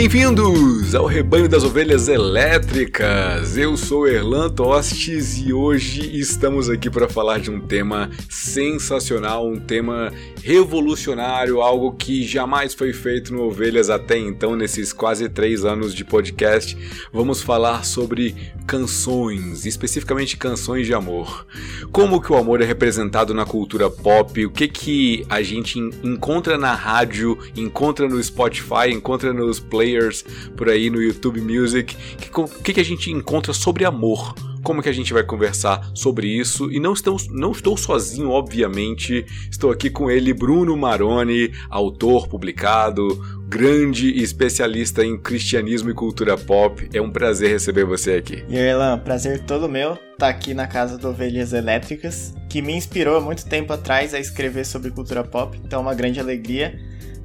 Bem-vindos ao Rebanho das Ovelhas Elétricas. Eu sou Erlan Tostes e hoje estamos aqui para falar de um tema sensacional, um tema revolucionário, algo que jamais foi feito no Ovelhas até então, nesses quase três anos de podcast. Vamos falar sobre canções, especificamente canções de amor. Como que o amor é representado na cultura pop, o que que a gente encontra na rádio, encontra no Spotify, encontra nos players por aí no YouTube Music, o que, que a gente encontra sobre amor como que a gente vai conversar sobre isso. E não, estamos, não estou sozinho, obviamente. Estou aqui com ele, Bruno Maroni, autor publicado, grande especialista em cristianismo e cultura pop. É um prazer receber você aqui. E Erlan, prazer todo meu tá aqui na casa do Ovelhas Elétricas, que me inspirou há muito tempo atrás a escrever sobre cultura pop. Então é uma grande alegria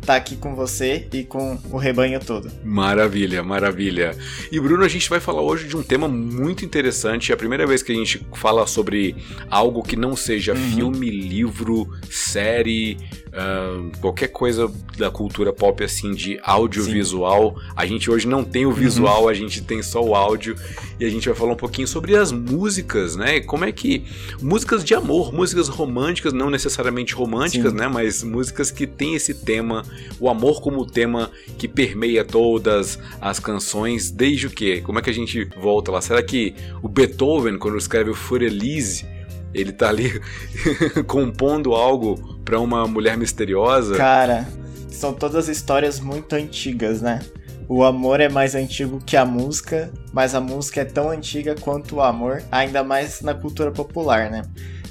tá aqui com você e com o rebanho todo. Maravilha, maravilha. E Bruno, a gente vai falar hoje de um tema muito interessante. É a primeira vez que a gente fala sobre algo que não seja uhum. filme, livro, série, uh, qualquer coisa da cultura pop assim de audiovisual. A gente hoje não tem o visual, uhum. a gente tem só o áudio e a gente vai falar um pouquinho sobre as músicas, né? Como é que músicas de amor, músicas românticas, não necessariamente românticas, Sim. né? Mas músicas que tem esse tema, o amor como tema que permeia todas as canções, desde o que? Como é que a gente volta lá? Será que o Beethoven quando escreve o Furelise ele tá ali compondo algo para uma mulher misteriosa. Cara, são todas histórias muito antigas, né? O amor é mais antigo que a música, mas a música é tão antiga quanto o amor, ainda mais na cultura popular, né?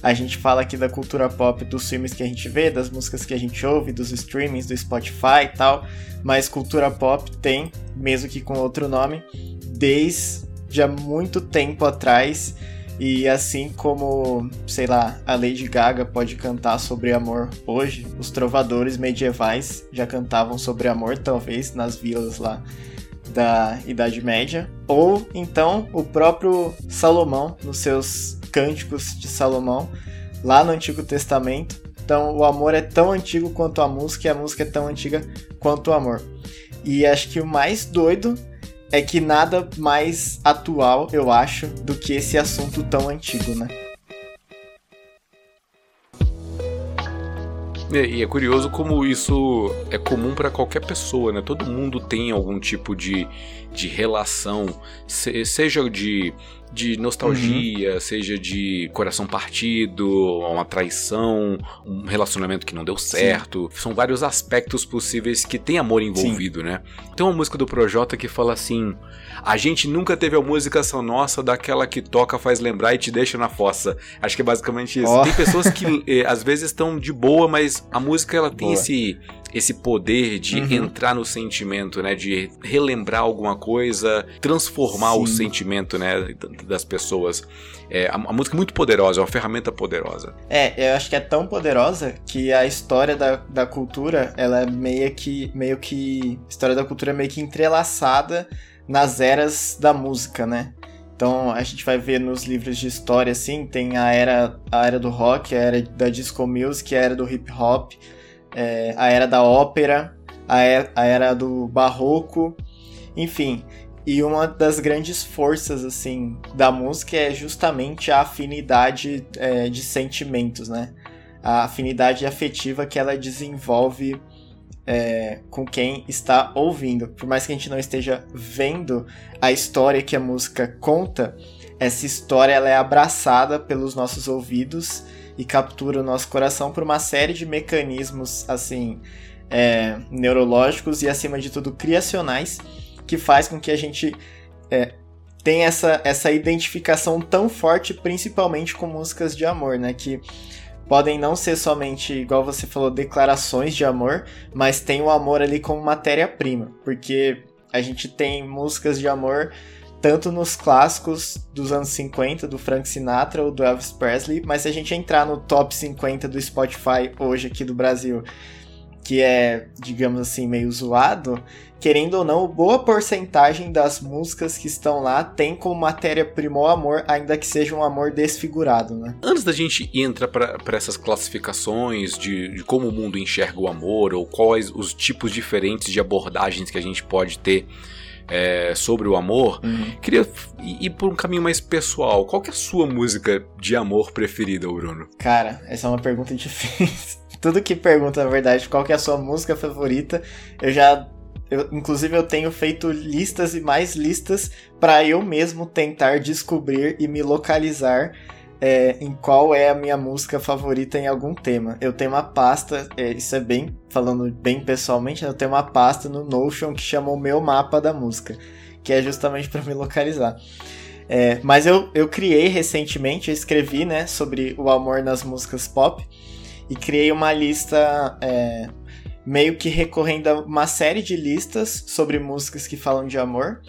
A gente fala aqui da cultura pop, dos filmes que a gente vê, das músicas que a gente ouve, dos streamings, do Spotify e tal, mas cultura pop tem, mesmo que com outro nome, desde há muito tempo atrás e assim como, sei lá, a Lady Gaga pode cantar sobre amor hoje, os trovadores medievais já cantavam sobre amor, talvez, nas vilas lá da Idade Média. Ou então o próprio Salomão, nos seus cânticos de Salomão, lá no Antigo Testamento. Então o amor é tão antigo quanto a música e a música é tão antiga quanto o amor. E acho que o mais doido é que nada mais atual, eu acho, do que esse assunto tão antigo, né? E é curioso como isso é comum para qualquer pessoa, né? Todo mundo tem algum tipo de, de relação, seja de de nostalgia, uhum. seja de coração partido, uma traição, um relacionamento que não deu certo. Sim. São vários aspectos possíveis que tem amor envolvido, Sim. né? Tem uma música do Projota que fala assim: A gente nunca teve a música só nossa daquela que toca, faz lembrar e te deixa na fossa. Acho que é basicamente isso. Oh. Tem pessoas que eh, às vezes estão de boa, mas a música ela tem boa. esse esse poder de uhum. entrar no sentimento, né? De relembrar alguma coisa, transformar Sim. o sentimento, né? Das pessoas. É, a, a, música é muito poderosa, é uma ferramenta poderosa. É, eu acho que é tão poderosa que a história da, da cultura, ela é meio que, meio que... A história da cultura é meio que entrelaçada nas eras da música, né? Então a gente vai ver nos livros de história assim, tem a era a era do rock, a era da disco music, a era do hip hop, é, a era da ópera, a era, a era do barroco, enfim. E uma das grandes forças assim da música é justamente a afinidade é, de sentimentos, né? A afinidade afetiva que ela desenvolve é, com quem está ouvindo. Por mais que a gente não esteja vendo a história que a música conta, essa história ela é abraçada pelos nossos ouvidos e captura o nosso coração por uma série de mecanismos assim é, neurológicos e acima de tudo criacionais que faz com que a gente é, tenha essa, essa identificação tão forte, principalmente com músicas de amor, né? Que podem não ser somente, igual você falou, declarações de amor, mas tem o amor ali como matéria-prima, porque a gente tem músicas de amor tanto nos clássicos dos anos 50, do Frank Sinatra ou do Elvis Presley, mas se a gente entrar no top 50 do Spotify hoje aqui do Brasil que é, digamos assim, meio zoado, querendo ou não, boa porcentagem das músicas que estão lá tem como matéria-prima o amor, ainda que seja um amor desfigurado, né? Antes da gente entrar para essas classificações de, de, como o mundo enxerga o amor, ou quais os tipos diferentes de abordagens que a gente pode ter é, sobre o amor, uhum. queria ir por um caminho mais pessoal. Qual que é a sua música de amor preferida, Bruno? Cara, essa é uma pergunta difícil. Tudo que pergunta, na verdade, qual que é a sua música favorita, eu já eu, inclusive, eu tenho feito listas e mais listas para eu mesmo tentar descobrir e me localizar é, em qual é a minha música favorita em algum tema. Eu tenho uma pasta, é, isso é bem, falando bem pessoalmente, eu tenho uma pasta no Notion que chama o meu mapa da música, que é justamente para me localizar. É, mas eu, eu criei recentemente, eu escrevi né, sobre o amor nas músicas pop e criei uma lista é, meio que recorrendo a uma série de listas sobre músicas que falam de amor.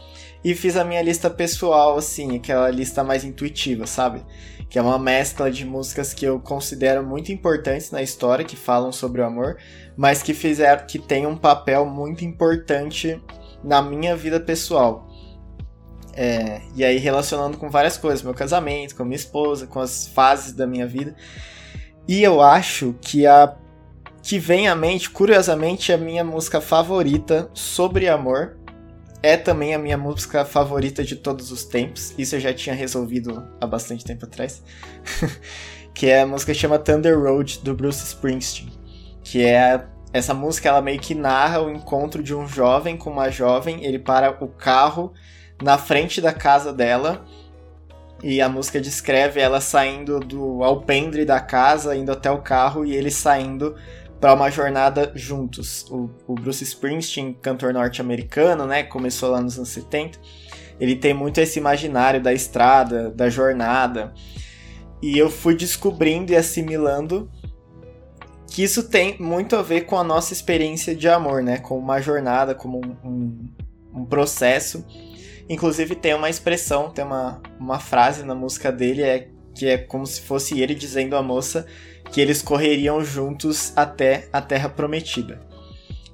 E fiz a minha lista pessoal, assim, aquela lista mais intuitiva, sabe? Que é uma mescla de músicas que eu considero muito importantes na história, que falam sobre o amor, mas que fizeram que tem um papel muito importante na minha vida pessoal. É, e aí relacionando com várias coisas, meu casamento, com minha esposa, com as fases da minha vida. E eu acho que a que vem à mente, curiosamente, a minha música favorita sobre amor. É também a minha música favorita de todos os tempos. Isso eu já tinha resolvido há bastante tempo atrás. que é a música que chama Thunder Road, do Bruce Springsteen. Que é essa música, ela meio que narra o encontro de um jovem com uma jovem. Ele para o carro na frente da casa dela e a música descreve ela saindo do alpendre da casa, indo até o carro e ele saindo para uma jornada juntos. O, o, Bruce Springsteen, cantor norte-americano, né, começou lá nos anos 70. Ele tem muito esse imaginário da estrada, da jornada. E eu fui descobrindo e assimilando que isso tem muito a ver com a nossa experiência de amor, né? Com uma jornada, como um, um, um processo. Inclusive tem uma expressão, tem uma, uma frase na música dele é, que é como se fosse ele dizendo à moça que eles correriam juntos até a Terra Prometida.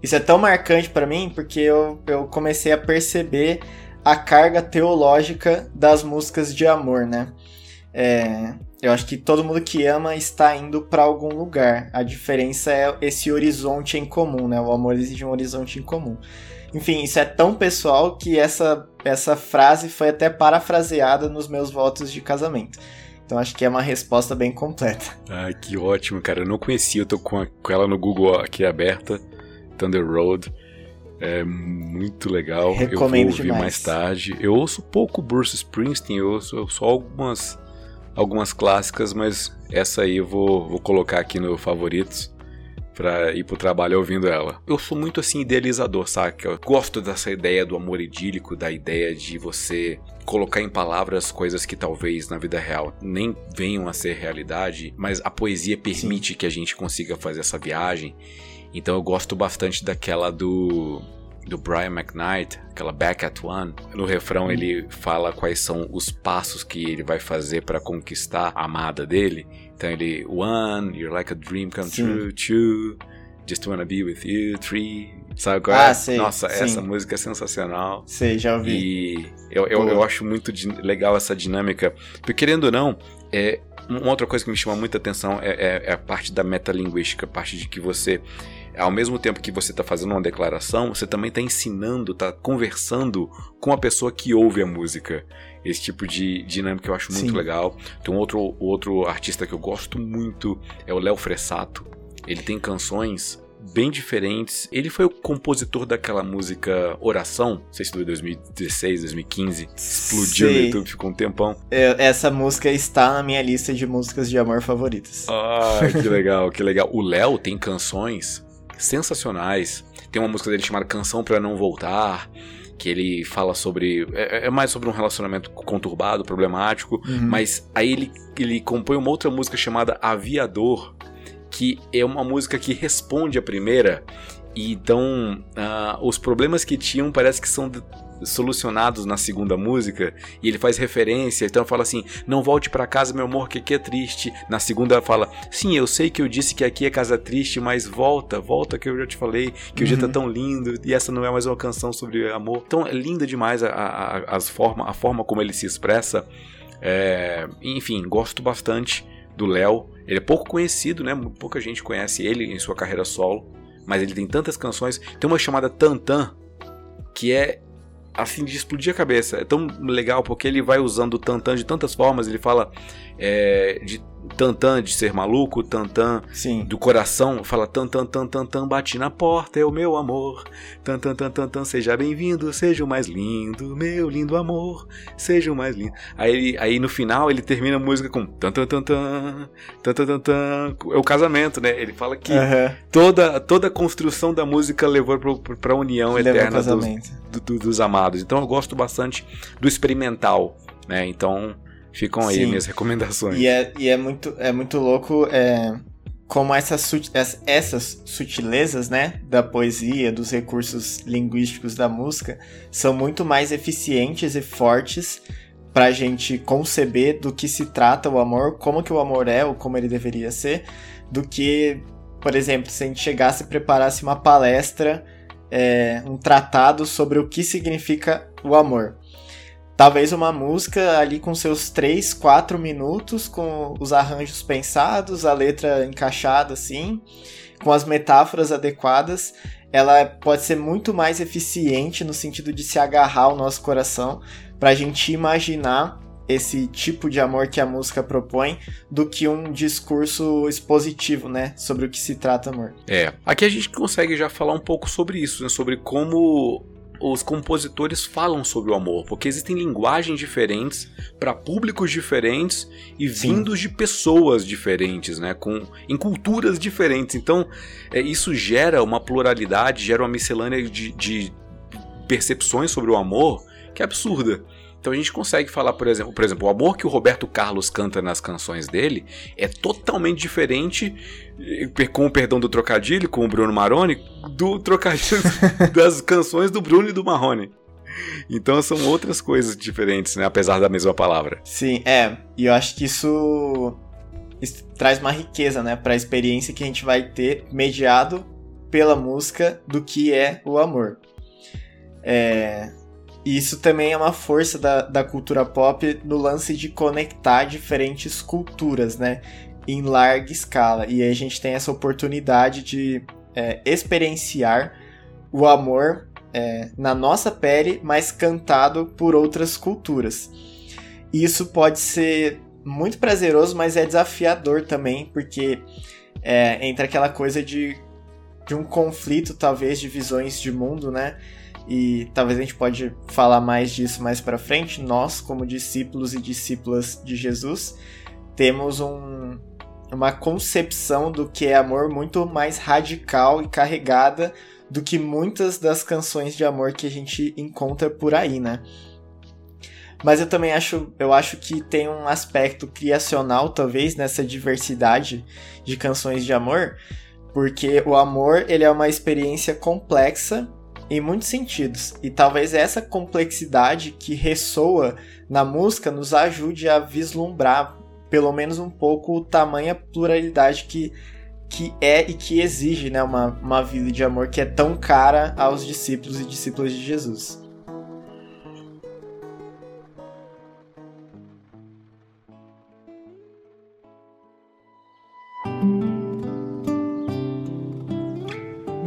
Isso é tão marcante para mim porque eu, eu comecei a perceber a carga teológica das músicas de amor, né? É, eu acho que todo mundo que ama está indo para algum lugar. A diferença é esse horizonte em comum, né? O amor exige um horizonte em comum. Enfim, isso é tão pessoal que essa, essa frase foi até parafraseada nos meus votos de casamento. Então acho que é uma resposta bem completa. Ah, que ótimo, cara. Eu não conhecia, eu tô com, a, com ela no Google aqui aberta. Thunder Road. É muito legal. Recomendo eu vou ouvir demais. mais tarde. Eu ouço pouco Bruce Springsteen, eu ouço só algumas, algumas clássicas, mas essa aí eu vou, vou colocar aqui no favoritos pra ir pro trabalho ouvindo ela. Eu sou muito assim idealizador, saca? Eu gosto dessa ideia do amor idílico, da ideia de você colocar em palavras coisas que talvez na vida real nem venham a ser realidade, mas a poesia permite Sim. que a gente consiga fazer essa viagem. Então eu gosto bastante daquela do do Brian McKnight, aquela Back at One. No refrão ele fala quais são os passos que ele vai fazer para conquistar a amada dele. Então ele, one, you're like a dream come sim. true, two, just wanna be with you, three. Sabe qual é? Ah, sei, Nossa, sim. essa música é sensacional. Sei, já ouvi. E eu, eu, eu acho muito legal essa dinâmica. Porque querendo ou não, é, uma outra coisa que me chama muita atenção é, é, é a parte da metalinguística, a parte de que você ao mesmo tempo que você está fazendo uma declaração, você também está ensinando, está conversando com a pessoa que ouve a música. Esse tipo de dinâmica eu acho muito Sim. legal. Tem um outro, outro artista que eu gosto muito, é o Léo Fressato. Ele tem canções bem diferentes. Ele foi o compositor daquela música Oração, não sei se foi 2016, 2015, explodiu sei. no YouTube, ficou um tempão. Eu, essa música está na minha lista de músicas de amor favoritas. Ah, que legal, que legal. O Léo tem canções sensacionais. Tem uma música dele chamada Canção para Não Voltar, que ele fala sobre. É, é, mais sobre um relacionamento conturbado, problemático, uhum. mas aí ele, ele compõe uma outra música chamada Aviador, que é uma música que responde a primeira E então, uh, os problemas que tinham parece que são solucionados na segunda música e ele faz referência, então fala assim: "Não volte para casa, meu amor, que aqui é triste". Na segunda fala: "Sim, eu sei que eu disse que aqui é casa triste, mas volta, volta que eu já te falei que uhum. o dia tá uhum. tão lindo e essa não é mais uma canção sobre amor". Então é linda demais a, a, as forma, a forma como ele se expressa. É, enfim, gosto bastante do Léo. Ele é pouco conhecido, né? Pouca gente conhece ele em sua carreira solo, mas ele tem tantas canções. Tem uma chamada Tantan, que é assim de explodir a cabeça. É tão legal porque ele vai usando o tantan de tantas formas. Ele fala é, de Tantan de ser maluco, Tantan Sim. do coração, fala Tantan, Tantan, Tantan, bate na porta, é o meu amor. Tantan, Tantan, Tantan, seja bem-vindo, seja o mais lindo, meu lindo amor, seja o mais lindo. Aí, aí no final ele termina a música com Tantan, Tantan, Tantan, Tantan, é o casamento, né? Ele fala que uhum. toda, toda a construção da música levou para a união Leva eterna dos, do, dos amados. Então eu gosto bastante do experimental, né? Então Ficam aí Sim. minhas recomendações. E é, e é, muito, é muito louco é, como essas, essas sutilezas né, da poesia, dos recursos linguísticos da música, são muito mais eficientes e fortes para a gente conceber do que se trata o amor, como que o amor é ou como ele deveria ser, do que, por exemplo, se a gente chegasse e preparasse uma palestra, é, um tratado sobre o que significa o amor. Talvez uma música ali com seus 3, 4 minutos, com os arranjos pensados, a letra encaixada assim, com as metáforas adequadas, ela pode ser muito mais eficiente no sentido de se agarrar ao nosso coração, para a gente imaginar esse tipo de amor que a música propõe do que um discurso expositivo, né, sobre o que se trata amor. É, aqui a gente consegue já falar um pouco sobre isso, né, sobre como os compositores falam sobre o amor, porque existem linguagens diferentes para públicos diferentes e Sim. vindos de pessoas diferentes, né, com em culturas diferentes. Então, é, isso gera uma pluralidade, gera uma miscelânea de, de percepções sobre o amor que é absurda. Então a gente consegue falar, por exemplo, por exemplo, o amor que o Roberto Carlos canta nas canções dele é totalmente diferente, eh, com o perdão do trocadilho, com o Bruno Maroni, do trocadilho das canções do Bruno e do Marrone. Então são outras coisas diferentes, né? Apesar da mesma palavra. Sim, é. E eu acho que isso, isso traz uma riqueza, né? Para a experiência que a gente vai ter mediado pela música do que é o amor. É, e isso também é uma força da, da cultura pop no lance de conectar diferentes culturas, né? Em larga escala. E a gente tem essa oportunidade de é, experienciar o amor é, na nossa pele, mas cantado por outras culturas. E isso pode ser muito prazeroso, mas é desafiador também, porque é, entra aquela coisa de, de um conflito, talvez, de visões de mundo, né? E talvez a gente pode falar mais disso mais para frente. Nós, como discípulos e discípulas de Jesus, temos um, uma concepção do que é amor muito mais radical e carregada do que muitas das canções de amor que a gente encontra por aí, né? Mas eu também acho, eu acho que tem um aspecto criacional talvez nessa diversidade de canções de amor, porque o amor, ele é uma experiência complexa em muitos sentidos. E talvez essa complexidade que ressoa na música nos ajude a vislumbrar, pelo menos um pouco, o tamanha pluralidade que, que é e que exige né, uma, uma vida de amor que é tão cara aos discípulos e discípulas de Jesus.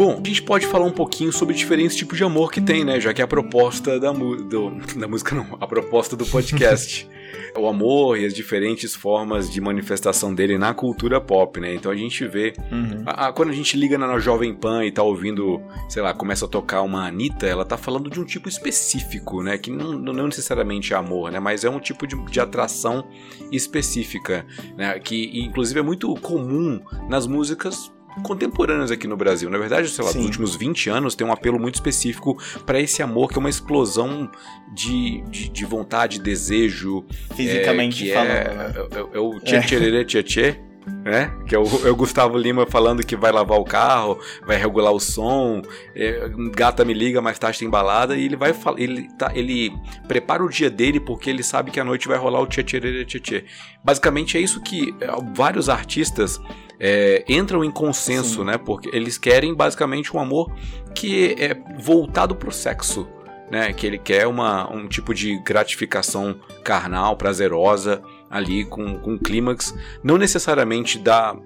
Bom, a gente pode falar um pouquinho sobre diferentes tipos de amor que tem, né? Já que é a proposta da, do, da música, não, a proposta do podcast. o amor e as diferentes formas de manifestação dele na cultura pop, né? Então a gente vê. Uhum. A, a, quando a gente liga na, na Jovem Pan e tá ouvindo, sei lá, começa a tocar uma Anitta, ela tá falando de um tipo específico, né? Que não, não necessariamente é amor, né? Mas é um tipo de, de atração específica, né? Que inclusive é muito comum nas músicas contemporâneas aqui no Brasil. Na verdade, sei lá, Sim. nos últimos 20 anos tem um apelo muito específico para esse amor que é uma explosão de, de, de vontade, desejo. Fisicamente é, falando. É, né? é, é, é, o tchê tchê tchê tchê. Né? Que é o, é o, Gustavo Lima falando que vai lavar o carro, vai regular o som, é, gata me liga, mais tarde tem balada, e ele vai ele, tá, ele prepara o dia dele porque ele sabe que à noite vai rolar o tchê tchê tchê tchê. Basicamente é isso que é, vários artistas é, entram em consenso, Sim. né? Porque eles querem basicamente um amor que é voltado pro sexo. Né, que ele quer uma, um tipo de gratificação carnal, prazerosa, ali com, com um clímax, não necessariamente da,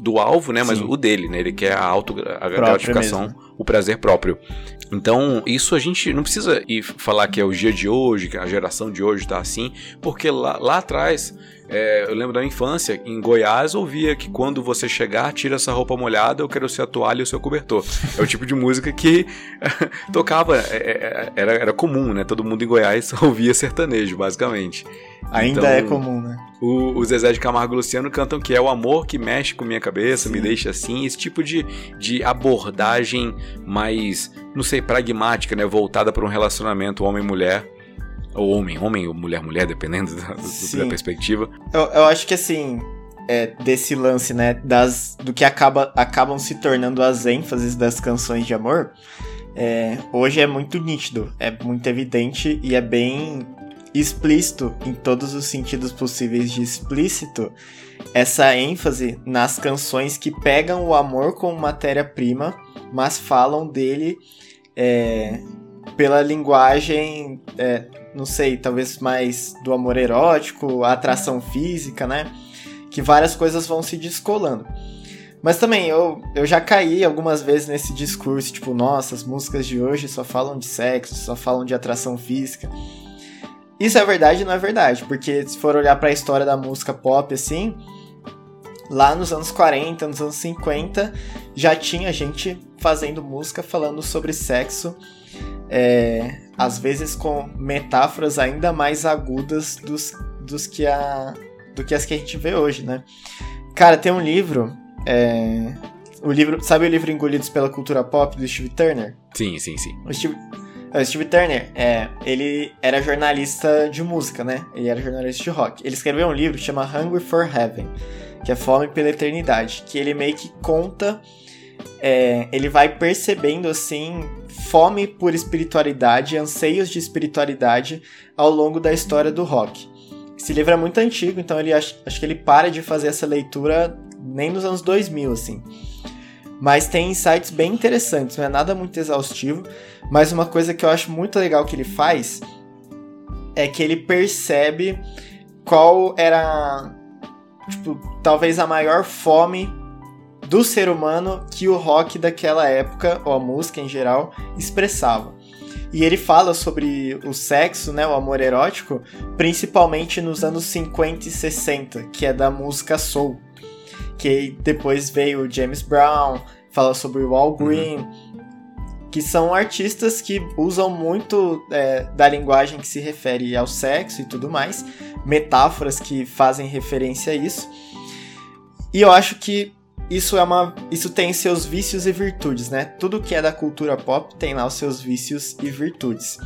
do alvo, né, mas Sim. o dele, né? Ele quer a auto a gratificação, o prazer próprio. Então, isso a gente não precisa ir falar que é o dia de hoje, que a geração de hoje tá assim, porque lá, lá atrás é, eu lembro da minha infância, em Goiás, ouvia que quando você chegar, tira essa roupa molhada, eu quero ser a toalha e o seu cobertor. É o tipo de música que tocava, é, é, era, era comum, né? Todo mundo em Goiás ouvia sertanejo, basicamente. Ainda então, é comum, né? O, o, Zezé de Camargo e Luciano cantam que é o amor que mexe com minha cabeça, Sim. me deixa assim. Esse tipo de, de abordagem mais, não sei, pragmática, né? Voltada para um relacionamento homem-mulher ou homem, homem ou mulher, mulher, dependendo da, da perspectiva. Eu, eu acho que assim, é, desse lance, né, das, do que acaba, acabam se tornando as ênfases das canções de amor, é, hoje é muito nítido, é muito evidente e é bem explícito em todos os sentidos possíveis de explícito essa ênfase nas canções que pegam o amor como matéria-prima, mas falam dele é, pela linguagem é, não sei, talvez mais do amor erótico, a atração física, né? Que várias coisas vão se descolando. Mas também eu, eu já caí algumas vezes nesse discurso, tipo, nossa, as músicas de hoje só falam de sexo, só falam de atração física. Isso é verdade não é verdade, porque se for olhar para a história da música pop assim, lá nos anos 40, nos anos 50, já tinha gente fazendo música falando sobre sexo é, às vezes com metáforas ainda mais agudas dos, dos que a, do que as que a gente vê hoje, né? Cara, tem um livro, é, o livro, sabe o livro Engolidos pela Cultura Pop do Steve Turner? Sim, sim, sim. O Steve, o Steve Turner, é, ele era jornalista de música, né? Ele era jornalista de rock. Ele escreveu um livro que chama Hungry for Heaven, que é Fome pela Eternidade, que ele meio que conta, é, ele vai percebendo assim fome por espiritualidade, anseios de espiritualidade ao longo da história do rock. Esse livro é muito antigo, então ele acho, acho que ele para de fazer essa leitura nem nos anos 2000, assim. Mas tem insights bem interessantes, não é nada muito exaustivo, mas uma coisa que eu acho muito legal que ele faz é que ele percebe qual era, tipo, talvez a maior fome do ser humano que o rock daquela época, ou a música em geral, expressava. E ele fala sobre o sexo, né, o amor erótico, principalmente nos anos 50 e 60, que é da música soul. Que depois veio o James Brown, fala sobre o Al Green, uhum. que são artistas que usam muito é, da linguagem que se refere ao sexo e tudo mais, metáforas que fazem referência a isso. E eu acho que isso é uma isso tem seus vícios e virtudes, né? Tudo que é da cultura pop tem lá os seus vícios e virtudes.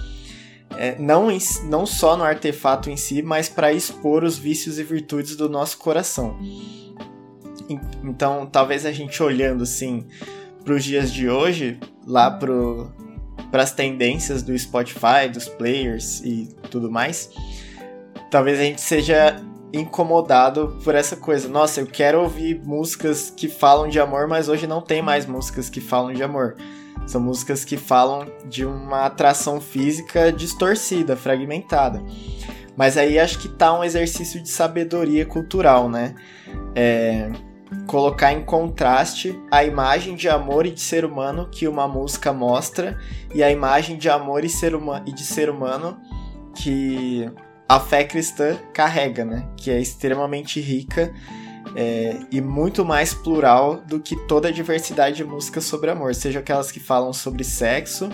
É, não, em, não só no artefato em si, mas para expor os vícios e virtudes do nosso coração. Então, talvez a gente olhando assim para os dias de hoje, lá para as tendências do Spotify, dos players e tudo mais, talvez a gente seja incomodado por essa coisa. Nossa, eu quero ouvir músicas que falam de amor, mas hoje não tem mais músicas que falam de amor. São músicas que falam de uma atração física distorcida, fragmentada. Mas aí acho que tá um exercício de sabedoria cultural, né? É, colocar em contraste a imagem de amor e de ser humano que uma música mostra e a imagem de amor e, ser e de ser humano que a fé cristã carrega, né? Que é extremamente rica é, e muito mais plural do que toda a diversidade de músicas sobre amor, seja aquelas que falam sobre sexo,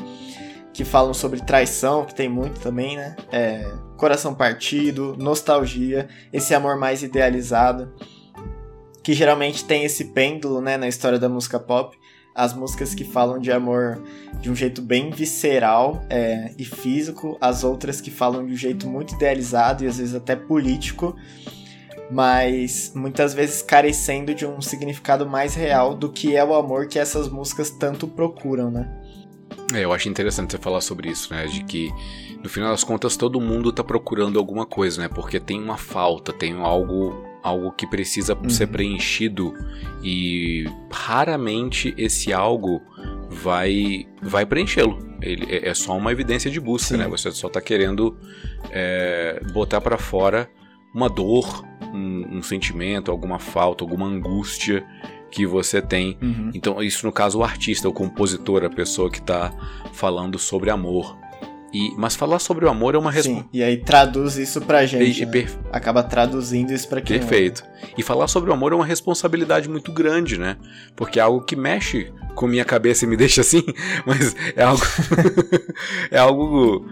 que falam sobre traição, que tem muito também, né? É, coração partido, nostalgia, esse amor mais idealizado, que geralmente tem esse pêndulo, né, na história da música pop, as músicas que falam de amor de um jeito bem visceral é, e físico, as outras que falam de um jeito muito idealizado e às vezes até político. mas muitas vezes carecendo de um significado mais real do que é o amor que essas músicas tanto procuram, né? É, eu acho interessante você falar sobre isso, né? De que no final das contas todo mundo tá procurando alguma coisa, né? Porque tem uma falta, tem algo algo que precisa uhum. ser preenchido e raramente esse algo vai vai preenchê-lo. Ele é, é só uma evidência de busca, Sim. né? Você só tá querendo é, botar para fora uma dor, um, um, sentimento, alguma falta, alguma angústia que você tem. Uhum. Então, isso no caso o artista, o compositor, a pessoa que está falando sobre amor. E, mas falar sobre o amor é uma resposta. Sim, e aí traduz isso pra gente. E, né? per... Acaba traduzindo isso pra quem. Perfeito. E falar sobre o amor é uma responsabilidade muito grande, né? Porque é algo que mexe com minha cabeça e me deixa assim, mas é algo. é algo.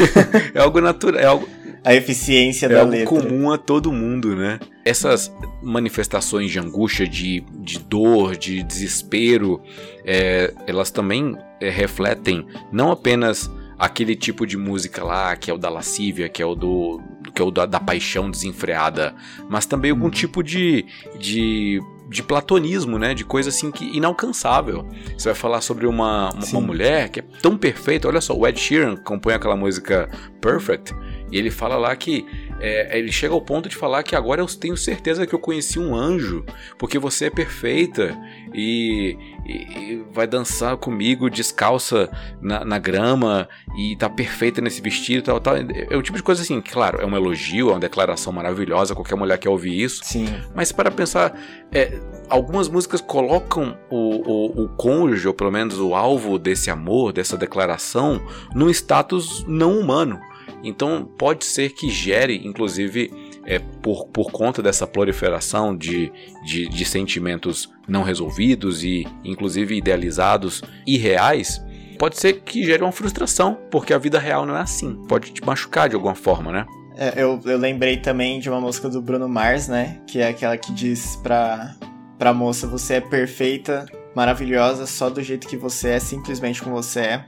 é algo natural. É algo a eficiência é da algo letra. comum a todo mundo, né? Essas manifestações de angústia, de, de dor, de desespero, é, elas também é, refletem não apenas aquele tipo de música lá, que é o da lascívia, que é o do que é o da, da paixão desenfreada, mas também algum uhum. tipo de, de de platonismo, né? De coisa assim que inalcançável. Você vai falar sobre uma, uma, uma, mulher que é tão perfeita. Olha só, o Ed Sheeran compõe aquela música Perfect. E ele fala lá que é, ele chega ao ponto de falar que agora eu tenho certeza que eu conheci um anjo, porque você é perfeita e, e, e vai dançar comigo descalça na, na, grama e tá perfeita nesse vestido tal, tal. É o tipo de coisa assim, claro, é um elogio, é uma declaração maravilhosa, qualquer mulher quer ouvir isso. Sim. Mas para pensar, é, algumas músicas colocam o, o, o cônjuge, ou pelo menos o alvo desse amor, dessa declaração, num status não humano. Então pode ser que gere, inclusive, é, por, por conta dessa proliferação de, de, de sentimentos não resolvidos e, inclusive, idealizados e reais, pode ser que gere uma frustração, porque a vida real não é assim. Pode te machucar de alguma forma, né? É, eu, eu lembrei também de uma música do Bruno Mars, né? Que é aquela que diz pra, pra moça: Você é perfeita, maravilhosa, só do jeito que você é, simplesmente como você é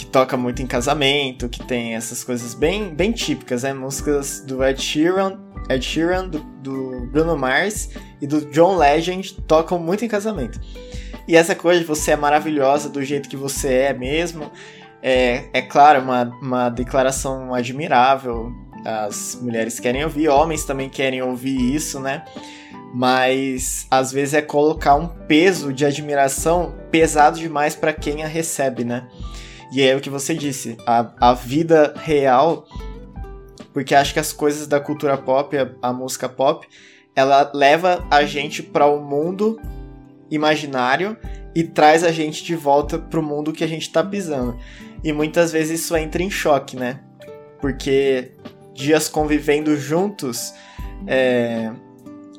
que toca muito em casamento, que tem essas coisas bem, bem típicas, né? Músicas do Ed Sheeran, Ed Sheeran do, do Bruno Mars e do John Legend tocam muito em casamento. E essa coisa de você é maravilhosa do jeito que você é mesmo, é, é claro, uma, uma declaração admirável. As mulheres querem ouvir, homens também querem ouvir isso, né? Mas às vezes é colocar um peso de admiração pesado demais para quem a recebe, né? E é o que você disse, a, a vida real, porque acho que as coisas da cultura pop, a, a música pop, ela leva a gente para o um mundo imaginário e traz a gente de volta para o mundo que a gente está pisando. E muitas vezes isso entra em choque, né? Porque dias convivendo juntos, é,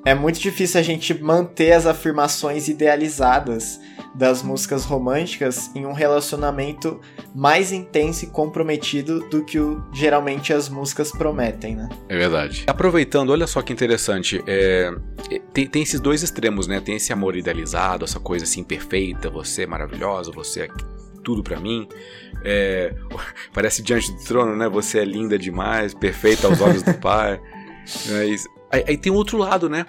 é muito difícil a gente manter as afirmações idealizadas das músicas românticas em um relacionamento mais intenso e comprometido do que o, geralmente as músicas prometem, né? É verdade. Aproveitando, olha só que interessante, é, é, tem, tem esses dois extremos, né? Tem esse amor idealizado, essa coisa assim perfeita, você é maravilhosa, você é tudo para mim. É, parece diante do trono, né? Você é linda demais, perfeita aos olhos do pai. Mas aí, aí tem outro lado, né?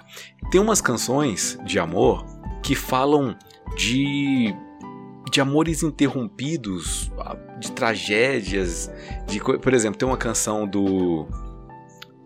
Tem umas canções de amor que falam de de amores interrompidos, de tragédias, de por exemplo, tem uma canção do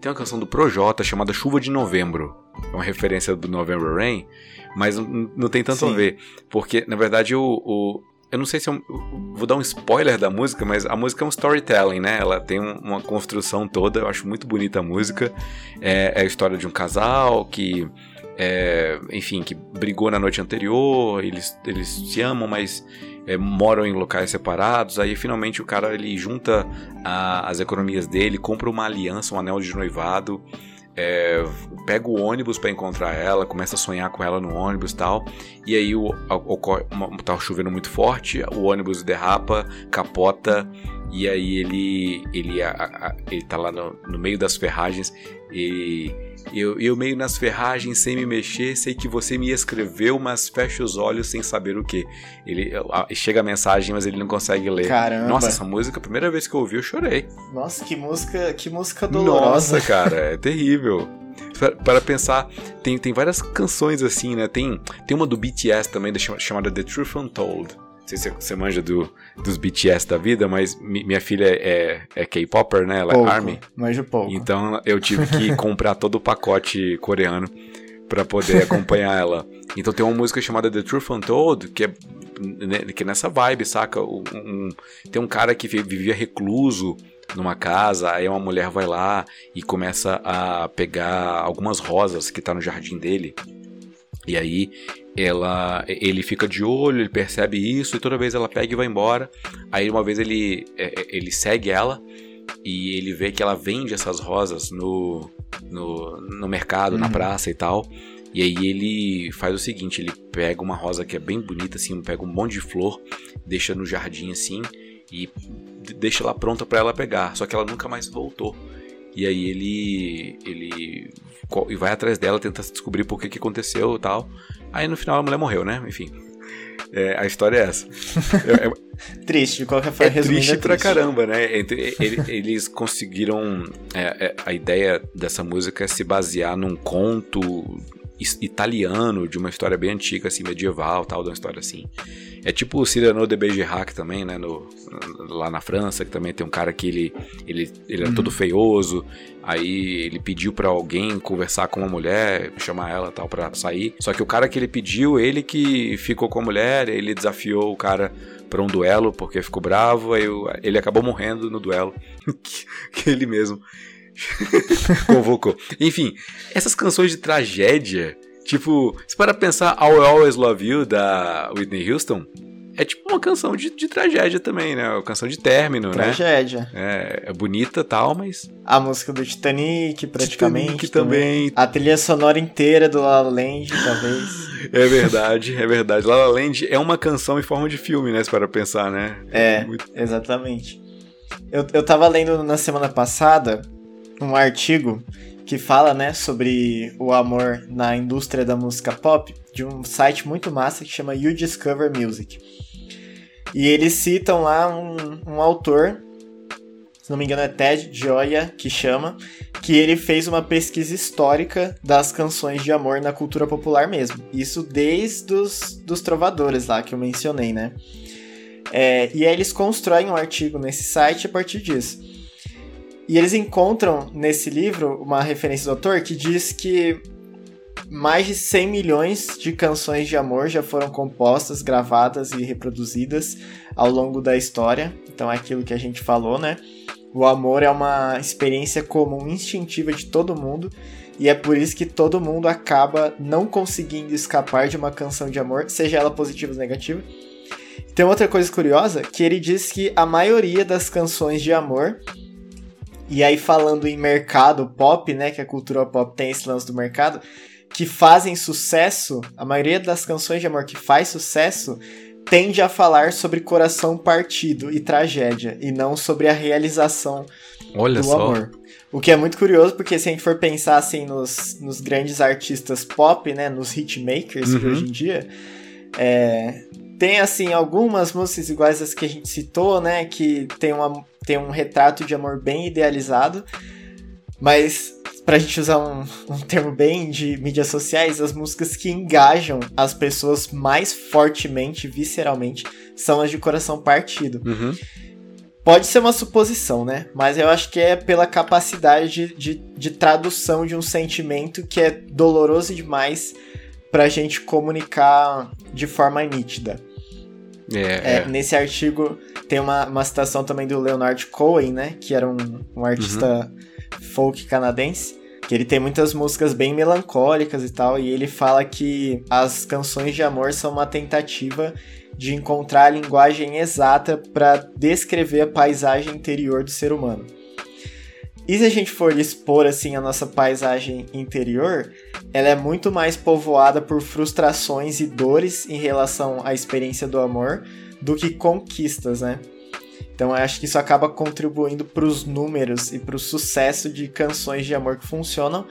tem uma canção do Projota chamada Chuva de Novembro. É uma referência do November Rain, mas não, não tem tanto Sim. a ver, porque na verdade o, o eu não sei se eu, eu, vou dar um spoiler da música, mas a música é um storytelling, né? Ela tem um, uma construção toda, eu acho muito bonita a música. É, é a história de um casal que é, enfim, que brigou na noite anterior, eles, eles se amam, mas é, moram em locais separados. Aí finalmente o cara ele junta a, as economias dele, compra uma aliança, um anel de noivado. É, pega o ônibus para encontrar ela, começa a sonhar com ela no ônibus tal. E aí o, ocorre, tá chovendo muito forte, o ônibus derrapa, capota. E aí ele ele, a, a, ele tá lá no, no meio das ferragens e eu, eu meio nas ferragens, sem me mexer, sei que você me escreveu, mas fecha os olhos sem saber o que. Ele chega a mensagem, mas ele não consegue ler. Caramba. Nossa, essa música, a primeira vez que eu ouvi, eu chorei. Nossa, que música, que música dolorosa. Nossa, cara, é terrível. para pensar, tem, tem várias canções assim, né? Tem, tem uma do BTS também, chamada The Truth Untold. Não sei se você manja do, dos BTS da vida, mas minha filha é, é K-Popper, né? Ela pouco, é ARMY. Manjo pouco. Então eu tive que comprar todo o pacote coreano para poder acompanhar ela. Então tem uma música chamada The Truth Untold, que é né, que é nessa vibe, saca? Um, um, tem um cara que vivia recluso numa casa, aí uma mulher vai lá e começa a pegar algumas rosas que tá no jardim dele. E aí ela, ele fica de olho, ele percebe isso e toda vez ela pega e vai embora. Aí uma vez ele, é, é, ele segue ela e ele vê que ela vende essas rosas no, no, no mercado, uhum. na praça e tal. E aí ele faz o seguinte, ele pega uma rosa que é bem bonita assim, pega um monte de flor, deixa no jardim assim e deixa lá pronta para ela pegar. Só que ela nunca mais voltou. E aí ele ele e vai atrás dela, tenta descobrir por que que aconteceu e tal. Aí no final a mulher morreu, né? Enfim. É, a história é essa. É, é, triste, de qualquer forma. É triste, é pra caramba, né? Entre, eles conseguiram. É, é, a ideia dessa música é se basear num conto italiano de uma história bem antiga, assim, medieval, tal, de uma história assim. É tipo o Cyrano de Bergerac também, né, no, lá na França, que também tem um cara que ele, ele, ele é uhum. todo feioso, aí ele pediu para alguém conversar com uma mulher, chamar ela tal para sair, só que o cara que ele pediu, ele que ficou com a mulher, ele desafiou o cara para um duelo porque ficou bravo, aí ele acabou morrendo no duelo que ele mesmo convocou. Enfim, essas canções de tragédia, tipo, se para pensar I Will Always Love You da Whitney Houston, é tipo uma canção de, de tragédia também, né? Uma canção de término, tragédia. né? Tragédia. É, é bonita tal, mas. A música do Titanic, praticamente. Titanic também. também. A trilha sonora inteira do La La Land, talvez. É verdade, é verdade. La La Land é uma canção em forma de filme, né? Se para pensar, né? É, Muito... exatamente. Eu, eu tava lendo na semana passada um artigo que fala, né, sobre o amor na indústria da música pop, de um site muito massa que chama You Discover Music. E eles citam lá um, um autor, se não me engano é Ted Gioia, que chama, que ele fez uma pesquisa histórica das canções de amor na cultura popular mesmo. Isso desde os dos trovadores lá que eu mencionei, né? É, e aí eles constroem um artigo nesse site a partir disso. E eles encontram nesse livro uma referência do autor que diz que mais de 100 milhões de canções de amor já foram compostas, gravadas e reproduzidas ao longo da história. Então é aquilo que a gente falou, né? O amor é uma experiência comum, instintiva de todo mundo, e é por isso que todo mundo acaba não conseguindo escapar de uma canção de amor, seja ela positiva ou negativa. Tem outra coisa curiosa, que ele diz que a maioria das canções de amor e aí, falando em mercado pop, né? Que a cultura pop tem esse lance do mercado, que fazem sucesso, a maioria das canções de amor que faz sucesso tende a falar sobre coração partido e tragédia, e não sobre a realização Olha do só. amor. O que é muito curioso, porque se a gente for pensar assim nos, nos grandes artistas pop, né? Nos hitmakers uhum. hoje em dia, é, tem assim algumas músicas iguais às que a gente citou, né? Que tem uma tem um retrato de amor bem idealizado, mas pra gente usar um, um termo bem de mídias sociais, as músicas que engajam as pessoas mais fortemente, visceralmente, são as de coração partido. Uhum. Pode ser uma suposição, né? Mas eu acho que é pela capacidade de, de, de tradução de um sentimento que é doloroso demais pra gente comunicar de forma nítida. É, é, é. Nesse artigo tem uma, uma citação também do Leonard Cohen, né? Que era um, um artista uhum. folk canadense. Que ele tem muitas músicas bem melancólicas e tal. E ele fala que as canções de amor são uma tentativa de encontrar a linguagem exata para descrever a paisagem interior do ser humano. E se a gente for expor assim a nossa paisagem interior, ela é muito mais povoada por frustrações e dores em relação à experiência do amor do que conquistas, né? Então eu acho que isso acaba contribuindo para os números e para o sucesso de canções de amor que funcionam,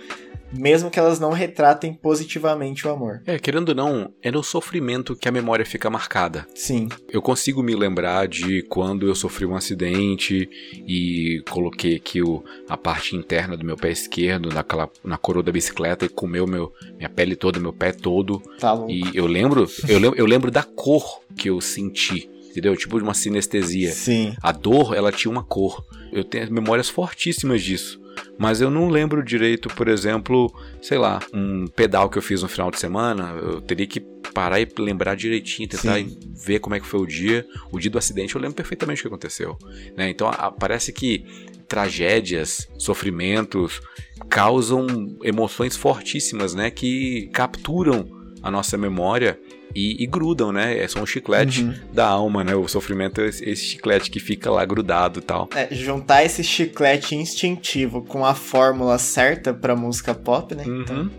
mesmo que elas não retratem positivamente o amor. É, querendo ou não, é no sofrimento que a memória fica marcada. Sim. Eu consigo me lembrar de quando eu sofri um acidente e coloquei aqui o, a parte interna do meu pé esquerdo naquela, na coroa da bicicleta e comeu meu, minha pele toda, meu pé todo. Tá louco. E eu lembro, eu lembro, eu lembro da cor que eu senti entendeu? Tipo de uma sinestesia. Sim. A dor, ela tinha uma cor. Eu tenho memórias fortíssimas disso. Mas eu não lembro direito, por exemplo, sei lá, um pedal que eu fiz no final de semana. Eu teria que parar e lembrar direitinho, tentar Sim. ver como é que foi o dia. O dia do acidente eu lembro perfeitamente o que aconteceu. Né? Então a, parece que tragédias, sofrimentos causam emoções fortíssimas, né? Que capturam a nossa memória e, e, grudam, né? É só um chiclete Uhum. da alma, né? O sofrimento é esse esse chiclete que fica lá grudado e tal. É, juntar esse chiclete instintivo com a fórmula certa pra música pop, né? Então, Uhum.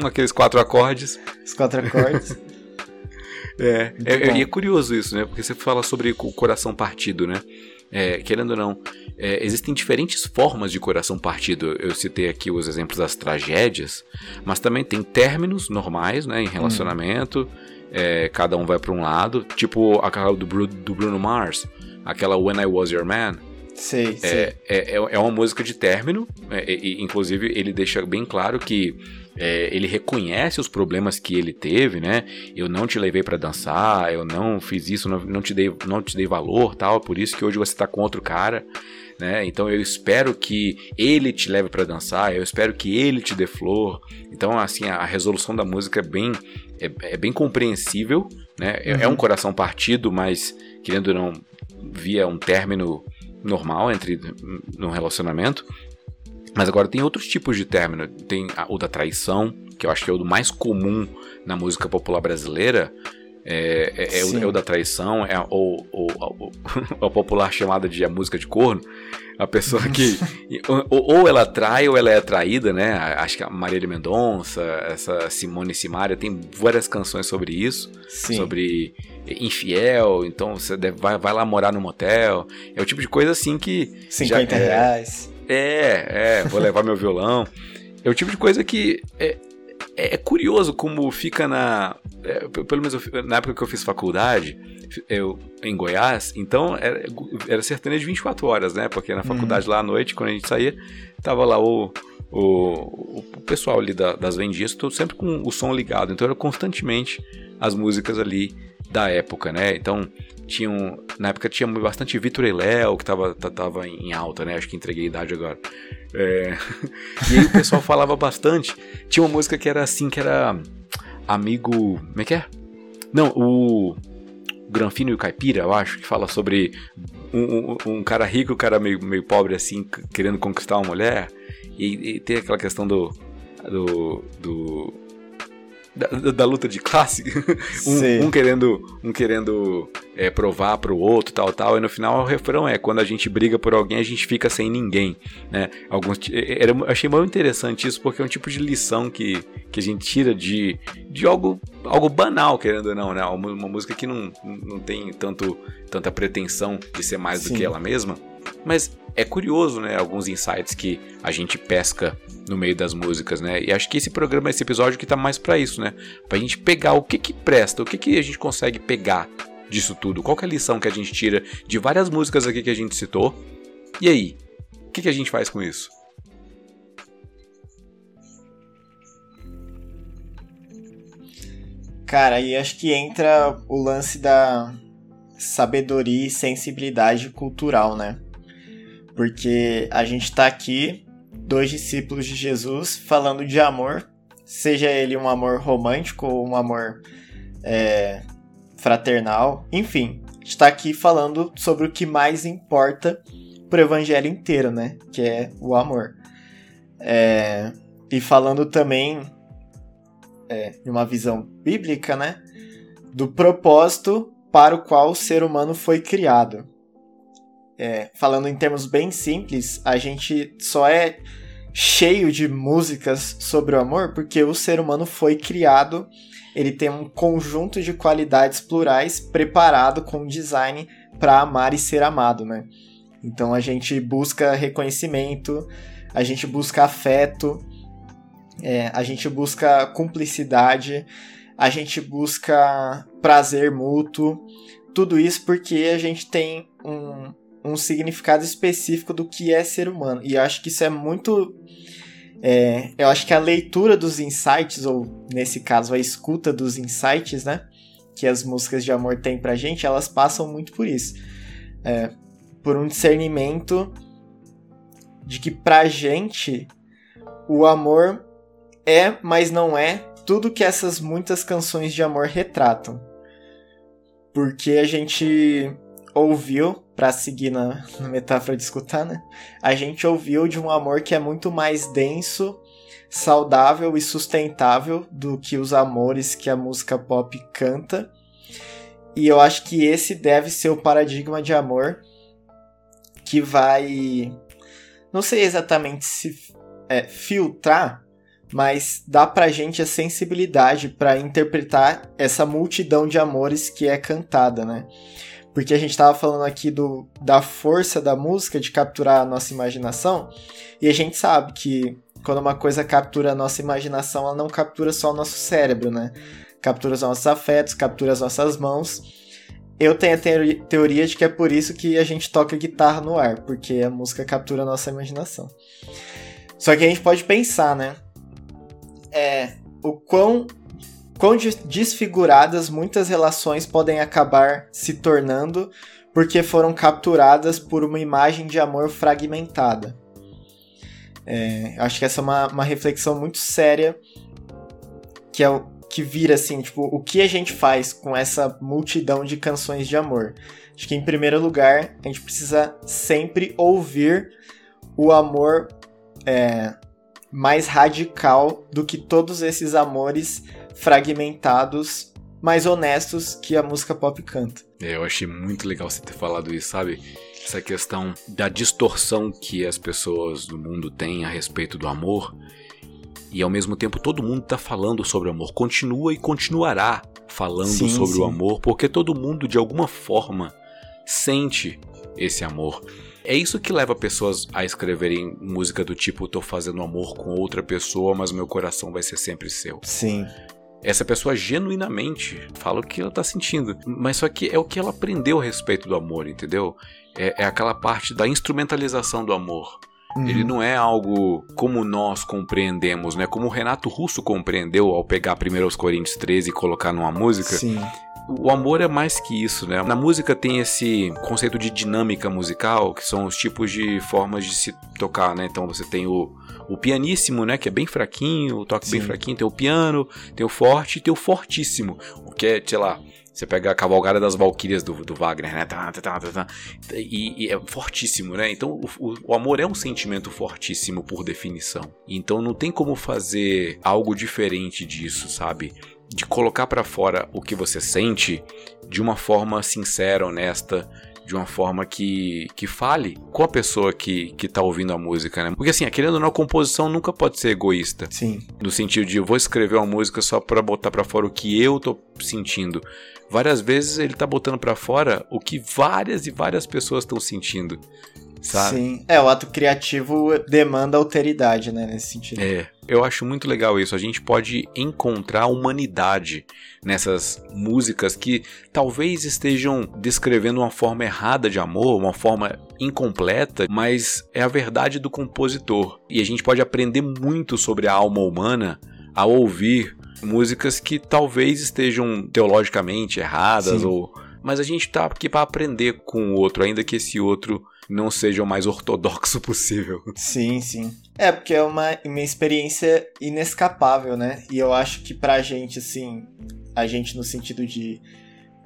Uhum, aqueles quatro acordes. os quatro acordes. É, é, bom. e é curioso isso, né? Porque você fala sobre o coração partido, né? É, querendo ou não, é, existem diferentes formas de coração partido. Eu citei aqui os exemplos das tragédias, mas também tem términos normais, né? Em relacionamento, é, cada um vai para um lado. Tipo aquela do, Bru- do Bruno Mars, aquela When I Was Your Man. sei, sei. É, é, é uma música de término, é, e, inclusive ele deixa bem claro que é, ele reconhece os problemas que ele teve, né? Eu não te levei pra dançar, eu não fiz isso, não, não te dei, não te dei valor, tal. Por isso que hoje você tá com outro cara, né? Então eu espero que ele te leve pra dançar, eu espero que ele te dê flor. Então assim a, a resolução da música é bem é, é bem compreensível, né? É, é um Uhum. coração partido, mas querendo ou não via um término normal entre no relacionamento. Mas agora tem outros tipos de término. Tem a- o da traição, que eu acho que é o mais comum na música popular brasileira. É, é- é o, é o da traição, é o, o, o, o popular chamada de a música de corno. A pessoa que. ou, ou ela trai ou ela é traída, né? Acho que a Marília Mendonça, essa Simone Simaria, tem várias canções sobre isso Sim. sobre infiel, então você deve- vai, vai lá morar no motel. É o tipo de coisa assim que. 50 já- é, reais. É, é, vou levar meu violão. É o tipo de coisa que é, é, é curioso como fica na. é, pelo menos eu na época que eu fiz faculdade, eu, em Goiás, então era, era sertanejo 24 horas, né? Porque na faculdade lá à noite, quando a gente saía, tava lá o. O, o pessoal ali da- das vendias, tô sempre com o som ligado, então era constantemente as músicas ali da época, né? Então, tinham. Na época tinha bastante Vitor e Léo, que tava, ta- tava em alta, né? Acho que entreguei a idade agora. É, E aí o pessoal falava bastante. Tinha uma música que era assim, que era. Amigo. Como é que é? Não, o. Granfino e o Caipira, eu acho, que fala sobre um, um- um cara rico, um cara meio, meio pobre assim, querendo conquistar uma mulher. E, e tem aquela questão do. do. do- da, da- luta de classe. um, um querendo, um querendo é, provar pro outro, tal, tal. E no final o refrão é: quando a gente briga por alguém, a gente fica sem ninguém. Né? Alguns, ti- era, achei muito interessante isso, porque é um tipo de lição que, que a gente tira de, de algo, algo banal, querendo ou não, né? Uma, uma música que não, não tem tanto, tanta pretensão de ser mais do Sim. que ela mesma. Mas é curioso, né? Alguns insights que a gente pesca no meio das músicas, né? E acho que esse programa, esse episódio que tá mais pra isso, né? Pra gente pegar o que que presta, o que que a gente consegue pegar disso tudo, qual é a lição que a gente tira de várias músicas aqui que a gente citou. E aí, o que que a gente faz com isso? Cara, aí acho que entra o lance da sabedoria e sensibilidade cultural, né? Porque a gente tá aqui, dois discípulos de Jesus, falando de amor, seja ele um amor romântico ou um amor é, fraternal, enfim, a gente tá aqui falando sobre o que mais importa pro evangelho inteiro, né? Que é o amor. É, e falando também é, uma visão bíblica, né? Do propósito para o qual o ser humano foi criado. É, falando em termos bem simples, a gente só é cheio de músicas sobre o amor porque o ser humano foi criado, ele tem um conjunto de qualidades plurais preparado com design para amar e ser amado, né? Então a gente busca reconhecimento, a gente busca afeto, É, a gente busca cumplicidade, a gente busca prazer mútuo, tudo isso porque a gente tem um, um significado específico do que é ser humano. E eu acho que isso é muito. É, eu acho que a leitura dos insights, ou nesse caso a escuta dos insights, né? Que as músicas de amor têm pra gente, elas passam muito por isso. É, por um discernimento de que pra gente o amor é, mas não é, tudo que essas muitas canções de amor retratam. Porque a gente ouviu, para seguir na, na, metáfora de escutar, né? A gente ouviu de um amor que é muito mais denso, saudável e sustentável do que os amores que a música pop canta. E eu acho que esse deve ser o paradigma de amor que vai. Não sei exatamente se é, filtrar, mas dá pra gente a sensibilidade para interpretar essa multidão de amores que é cantada, né? Porque a gente estava falando aqui do, da força da música de capturar a nossa imaginação, e a gente sabe que quando uma coisa captura a nossa imaginação, ela não captura só o nosso cérebro, né? Captura os nossos afetos, captura as nossas mãos. Eu tenho a teoria de que é por isso que a gente toca guitarra no ar, porque a música captura a nossa imaginação. Só que a gente pode pensar, né? É, o quão quão desfiguradas muitas relações podem acabar se tornando porque foram capturadas por uma imagem de amor fragmentada. É, acho que essa é uma, uma reflexão muito séria que é o que vira assim, tipo, o que a gente faz com essa multidão de canções de amor? Acho que em primeiro lugar, a gente precisa sempre ouvir o amor é, mais radical do que todos esses amores fragmentados, mais honestos que a música pop canta. É, eu achei muito legal você ter falado isso, sabe? Essa questão da distorção que as pessoas do mundo têm a respeito do amor. E ao mesmo tempo todo mundo está falando sobre o amor. Continua e continuará falando sim, sobre sim. o amor, porque todo mundo de alguma forma sente esse amor. É isso que leva pessoas a escreverem música do tipo: tô fazendo amor com outra pessoa, mas meu coração vai ser sempre seu. Sim. Essa pessoa genuinamente fala o que ela tá sentindo. Mas só que é o que ela aprendeu a respeito do amor, entendeu? É, é aquela parte da instrumentalização do amor. Uhum. Ele não é algo como nós compreendemos, né? Como o Renato Russo compreendeu ao pegar primeiro os Coríntios 13 e colocar numa música. Sim. O amor é mais que isso, né? Na música tem esse conceito de dinâmica musical, que são os tipos de formas de se tocar, né? Então você tem o, o pianíssimo, né? Que é bem fraquinho, o toque Sim. bem fraquinho, tem o piano, tem o forte e tem o fortíssimo, o que é, sei lá, você pega a cavalgada das Valquírias do, do Wagner, né? Tá, tá, tá, e, e, é fortíssimo, né? Então o, o, o, amor é um sentimento fortíssimo por definição. Então não tem como fazer algo diferente disso, sabe? De colocar para fora o que você sente de uma forma sincera, honesta, de uma forma que, que fale com a pessoa que, que tá ouvindo a música, né? Porque assim, querendo ou não, a composição nunca pode ser egoísta. Sim. No sentido de eu vou escrever uma música só para botar para fora o que eu tô sentindo. Várias vezes ele tá botando para fora o que várias e várias pessoas estão sentindo. Sabe? Sim. É, o ato criativo demanda alteridade, né, nesse sentido. É. Eu acho muito legal isso. A gente pode encontrar humanidade nessas músicas que talvez estejam descrevendo uma forma errada de amor, uma forma incompleta, mas é a verdade do compositor. E a gente pode aprender muito sobre a alma humana ao ouvir músicas que talvez estejam teologicamente erradas Sim. ou mas a gente tá aqui para aprender com o outro, ainda que esse outro não seja o mais ortodoxo possível. Sim, sim. É, porque é uma, uma experiência inescapável, né? E eu acho que pra gente, assim, a gente no sentido de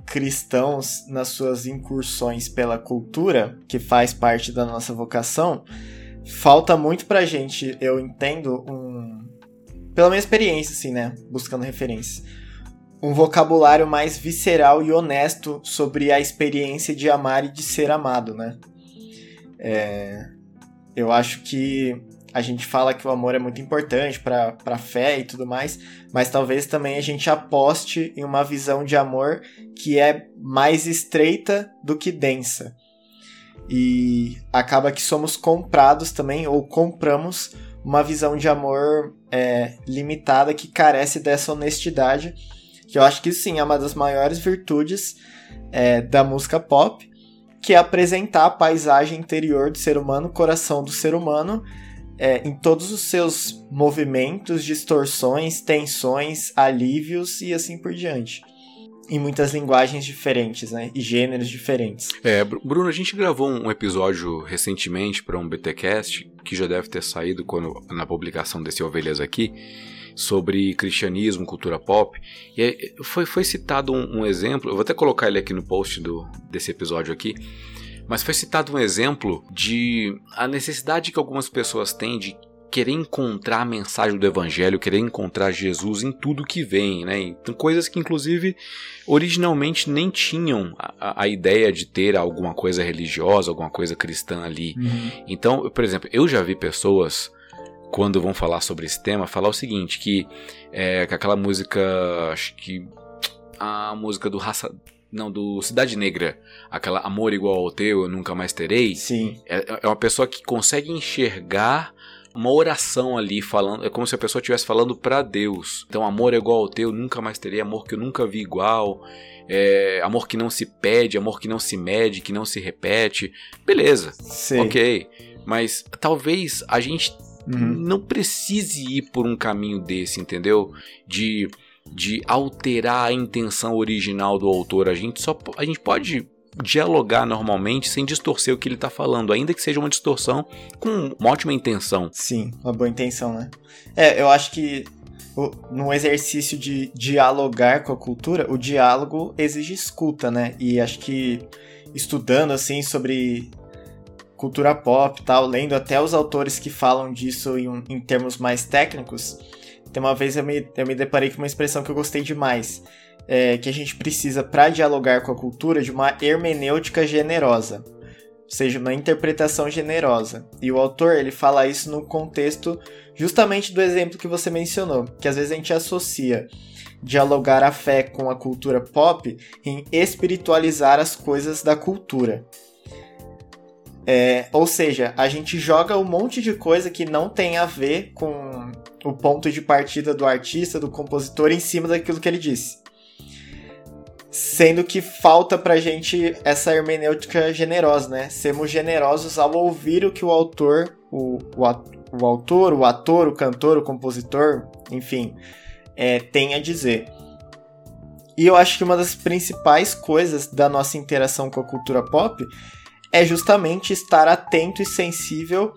cristãos nas suas incursões pela cultura, que faz parte da nossa vocação, falta muito pra gente, eu entendo, um. Pela minha experiência, assim, né? Buscando referências. Um vocabulário mais visceral e honesto sobre a experiência de amar e de ser amado, né? É, eu acho que a gente fala que o amor é muito importante para a fé e tudo mais, mas talvez também a gente aposte em uma visão de amor que é mais estreita do que densa. E acaba que somos comprados também, ou compramos uma visão de amor é, limitada que carece dessa honestidade, que eu acho que sim é uma das maiores virtudes é, da música pop, que é apresentar a paisagem interior do ser humano, o coração do ser humano, é, em todos os seus movimentos, distorções, tensões, alívios e assim por diante em muitas linguagens diferentes, né? E gêneros diferentes. É, Bruno, a gente gravou um episódio recentemente para um BTcast que já deve ter saído quando na publicação desse Ovelhas aqui sobre cristianismo, cultura pop. E foi, foi citado um, um, exemplo, eu vou até colocar ele aqui no post do, desse episódio aqui. Mas foi citado um exemplo de a necessidade que algumas pessoas têm de querer encontrar a mensagem do evangelho, querer encontrar Jesus em tudo que vem, né? Então, coisas que inclusive originalmente nem tinham a, a, ideia de ter alguma coisa religiosa, alguma coisa cristã ali. Uhum. Então, por exemplo, eu já vi pessoas quando vão falar sobre esse tema falar o seguinte, que é, que aquela música, acho que a música do raça não, do Cidade Negra, aquela Amor Igual ao Teu, Eu Nunca Mais Terei. Sim. É, é uma pessoa que consegue enxergar uma oração ali falando, é como se a pessoa estivesse falando para Deus. Então, amor é igual ao teu, nunca mais terei, amor que eu nunca vi igual, é, amor que não se pede, amor que não se mede, que não se repete. Beleza, Sim. ok. Mas talvez a gente uhum. não precise ir por um caminho desse, entendeu? De, de alterar a intenção original do autor. A gente só a gente pode dialogar normalmente sem distorcer o que ele está falando, ainda que seja uma distorção com uma ótima intenção. Sim, uma boa intenção, né? É, eu acho que no exercício de dialogar com a cultura, o diálogo exige escuta, né? E acho que estudando assim sobre cultura pop tal, lendo até os autores que falam disso em, em termos mais técnicos, tem uma vez eu me, eu me deparei com uma expressão que eu gostei demais, é, que a gente precisa para dialogar com a cultura de uma hermenêutica generosa, ou seja, uma interpretação generosa. E o autor ele fala isso no contexto justamente do exemplo que você mencionou, que às vezes a gente associa dialogar a fé com a cultura pop em espiritualizar as coisas da cultura. É, ou seja, a gente joga um monte de coisa que não tem a ver com o ponto de partida do artista, do compositor, em cima daquilo que ele disse. Sendo que falta pra gente essa hermenêutica generosa, né? Sermos generosos ao ouvir o que o autor, o, o, o autor, o ator, o cantor, o compositor, enfim, é, tem a dizer. E eu acho que uma das principais coisas da nossa interação com a cultura pop é justamente estar atento e sensível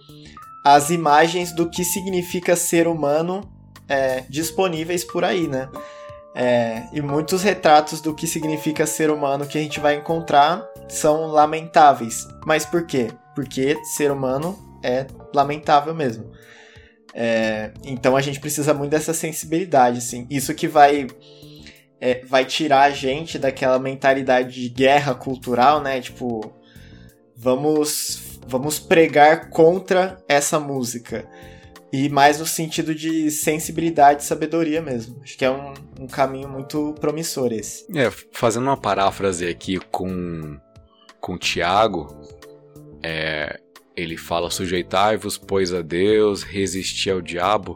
às imagens do que significa ser humano é, disponíveis por aí, né? É, e muitos retratos do que significa ser humano que a gente vai encontrar são lamentáveis. Mas por quê? Porque ser humano é lamentável mesmo. É, então a gente precisa muito dessa sensibilidade, assim. Isso que vai é, vai tirar a gente daquela mentalidade de guerra cultural, né? Tipo, vamos vamos pregar contra essa música e mais no sentido de sensibilidade e sabedoria mesmo. Acho que é um, um caminho muito promissor esse. É, fazendo uma paráfrase aqui com, com Tiago, é, ele fala: sujeitai-vos, pois a Deus, resistir ao diabo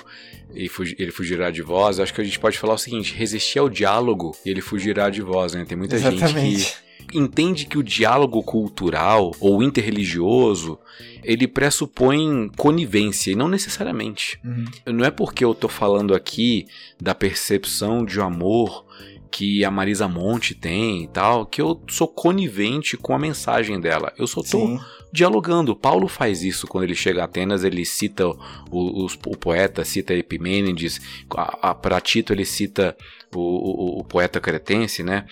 e ele fugirá de vós. Acho que a gente pode falar o seguinte: resistir ao diálogo e ele fugirá de vós, né? Tem muita Exatamente. gente que entende que o diálogo cultural ou interreligioso ele pressupõe conivência e não necessariamente. Uhum. Não é porque eu tô falando aqui da percepção de amor que a Marisa Monte tem e tal, que eu sou conivente com a mensagem dela. Eu só tô Sim. dialogando. Paulo faz isso quando ele chega a Atenas, ele cita o, o, o poeta, cita Epimênides, para Tito ele cita o, o, o, poeta cretense, né?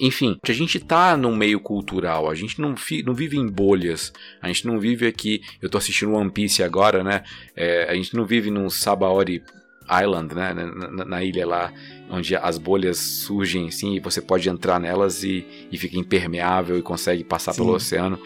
Enfim, a gente tá num meio cultural, a gente não, fi, não vive em bolhas, a gente não vive aqui. Eu tô assistindo One Piece agora, né? É, a gente não vive num Sabaori Island, né? Na, na, ilha lá, onde as bolhas surgem assim e você pode entrar nelas e, e fica impermeável e consegue passar Sim. pelo oceano.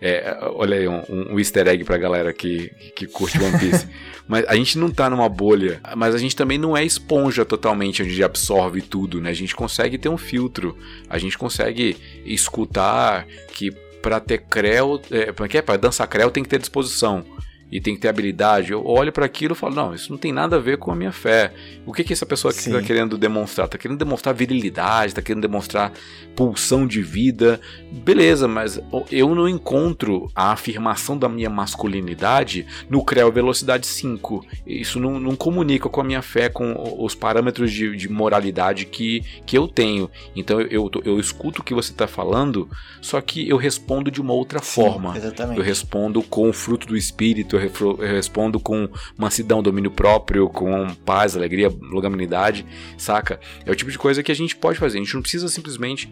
É, olha aí, um, um easter egg pra galera que, que curte One Piece. mas a gente não tá numa bolha, mas a gente também não é esponja totalmente, onde absorve tudo, né? A gente consegue ter um filtro, a gente consegue escutar que para ter creu, é, para é, dançar creu tem que ter disposição. E tem que ter habilidade, eu olho para aquilo e falo, não, isso não tem nada a ver com a minha fé. O que que essa pessoa está querendo demonstrar? Está querendo demonstrar virilidade, está querendo demonstrar pulsão de vida. Beleza, mas eu não encontro a afirmação da minha masculinidade no Creu Velocidade 5. Isso não, não comunica com a minha fé, com os parâmetros de, de moralidade que, que eu tenho. Então eu, eu, eu escuto o que você está falando, só que eu respondo de uma outra Sim, forma. Exatamente. Eu respondo com o fruto do espírito, eu, eu respondo com mansidão, domínio próprio, com paz, alegria, longanimidade, saca? É o tipo de coisa que a gente pode fazer. A gente não precisa simplesmente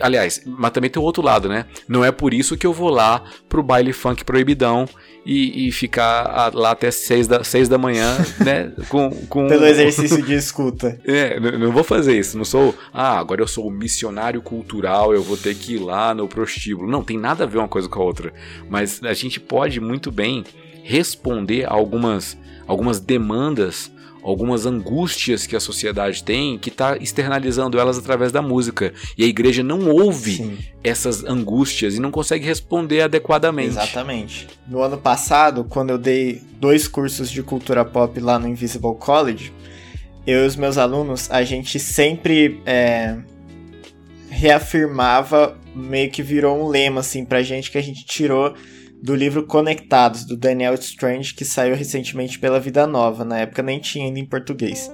Aliás, mas também tem o outro lado, né? Não é por isso que eu vou lá pro baile funk proibidão e, e ficar lá até seis da, seis da manhã, né? Com, com... Pelo exercício de escuta. É, não, não vou fazer isso. Não sou, ah, agora eu sou missionário cultural, eu vou ter que ir lá no prostíbulo. Não, tem nada a ver uma coisa com a outra. Mas a gente pode muito bem responder a algumas, algumas demandas algumas angústias que a sociedade tem, que está externalizando elas através da música. E a igreja não ouve Sim. essas angústias e não consegue responder adequadamente. Exatamente. No ano passado, quando eu dei dois cursos de cultura pop lá no Invisible College, eu e os meus alunos, a gente sempre é, reafirmava, meio que virou um lema assim pra gente que a gente tirou do livro Conectados, do Daniel Strange, que saiu recentemente pela Vida Nova. Na época nem tinha ainda em português.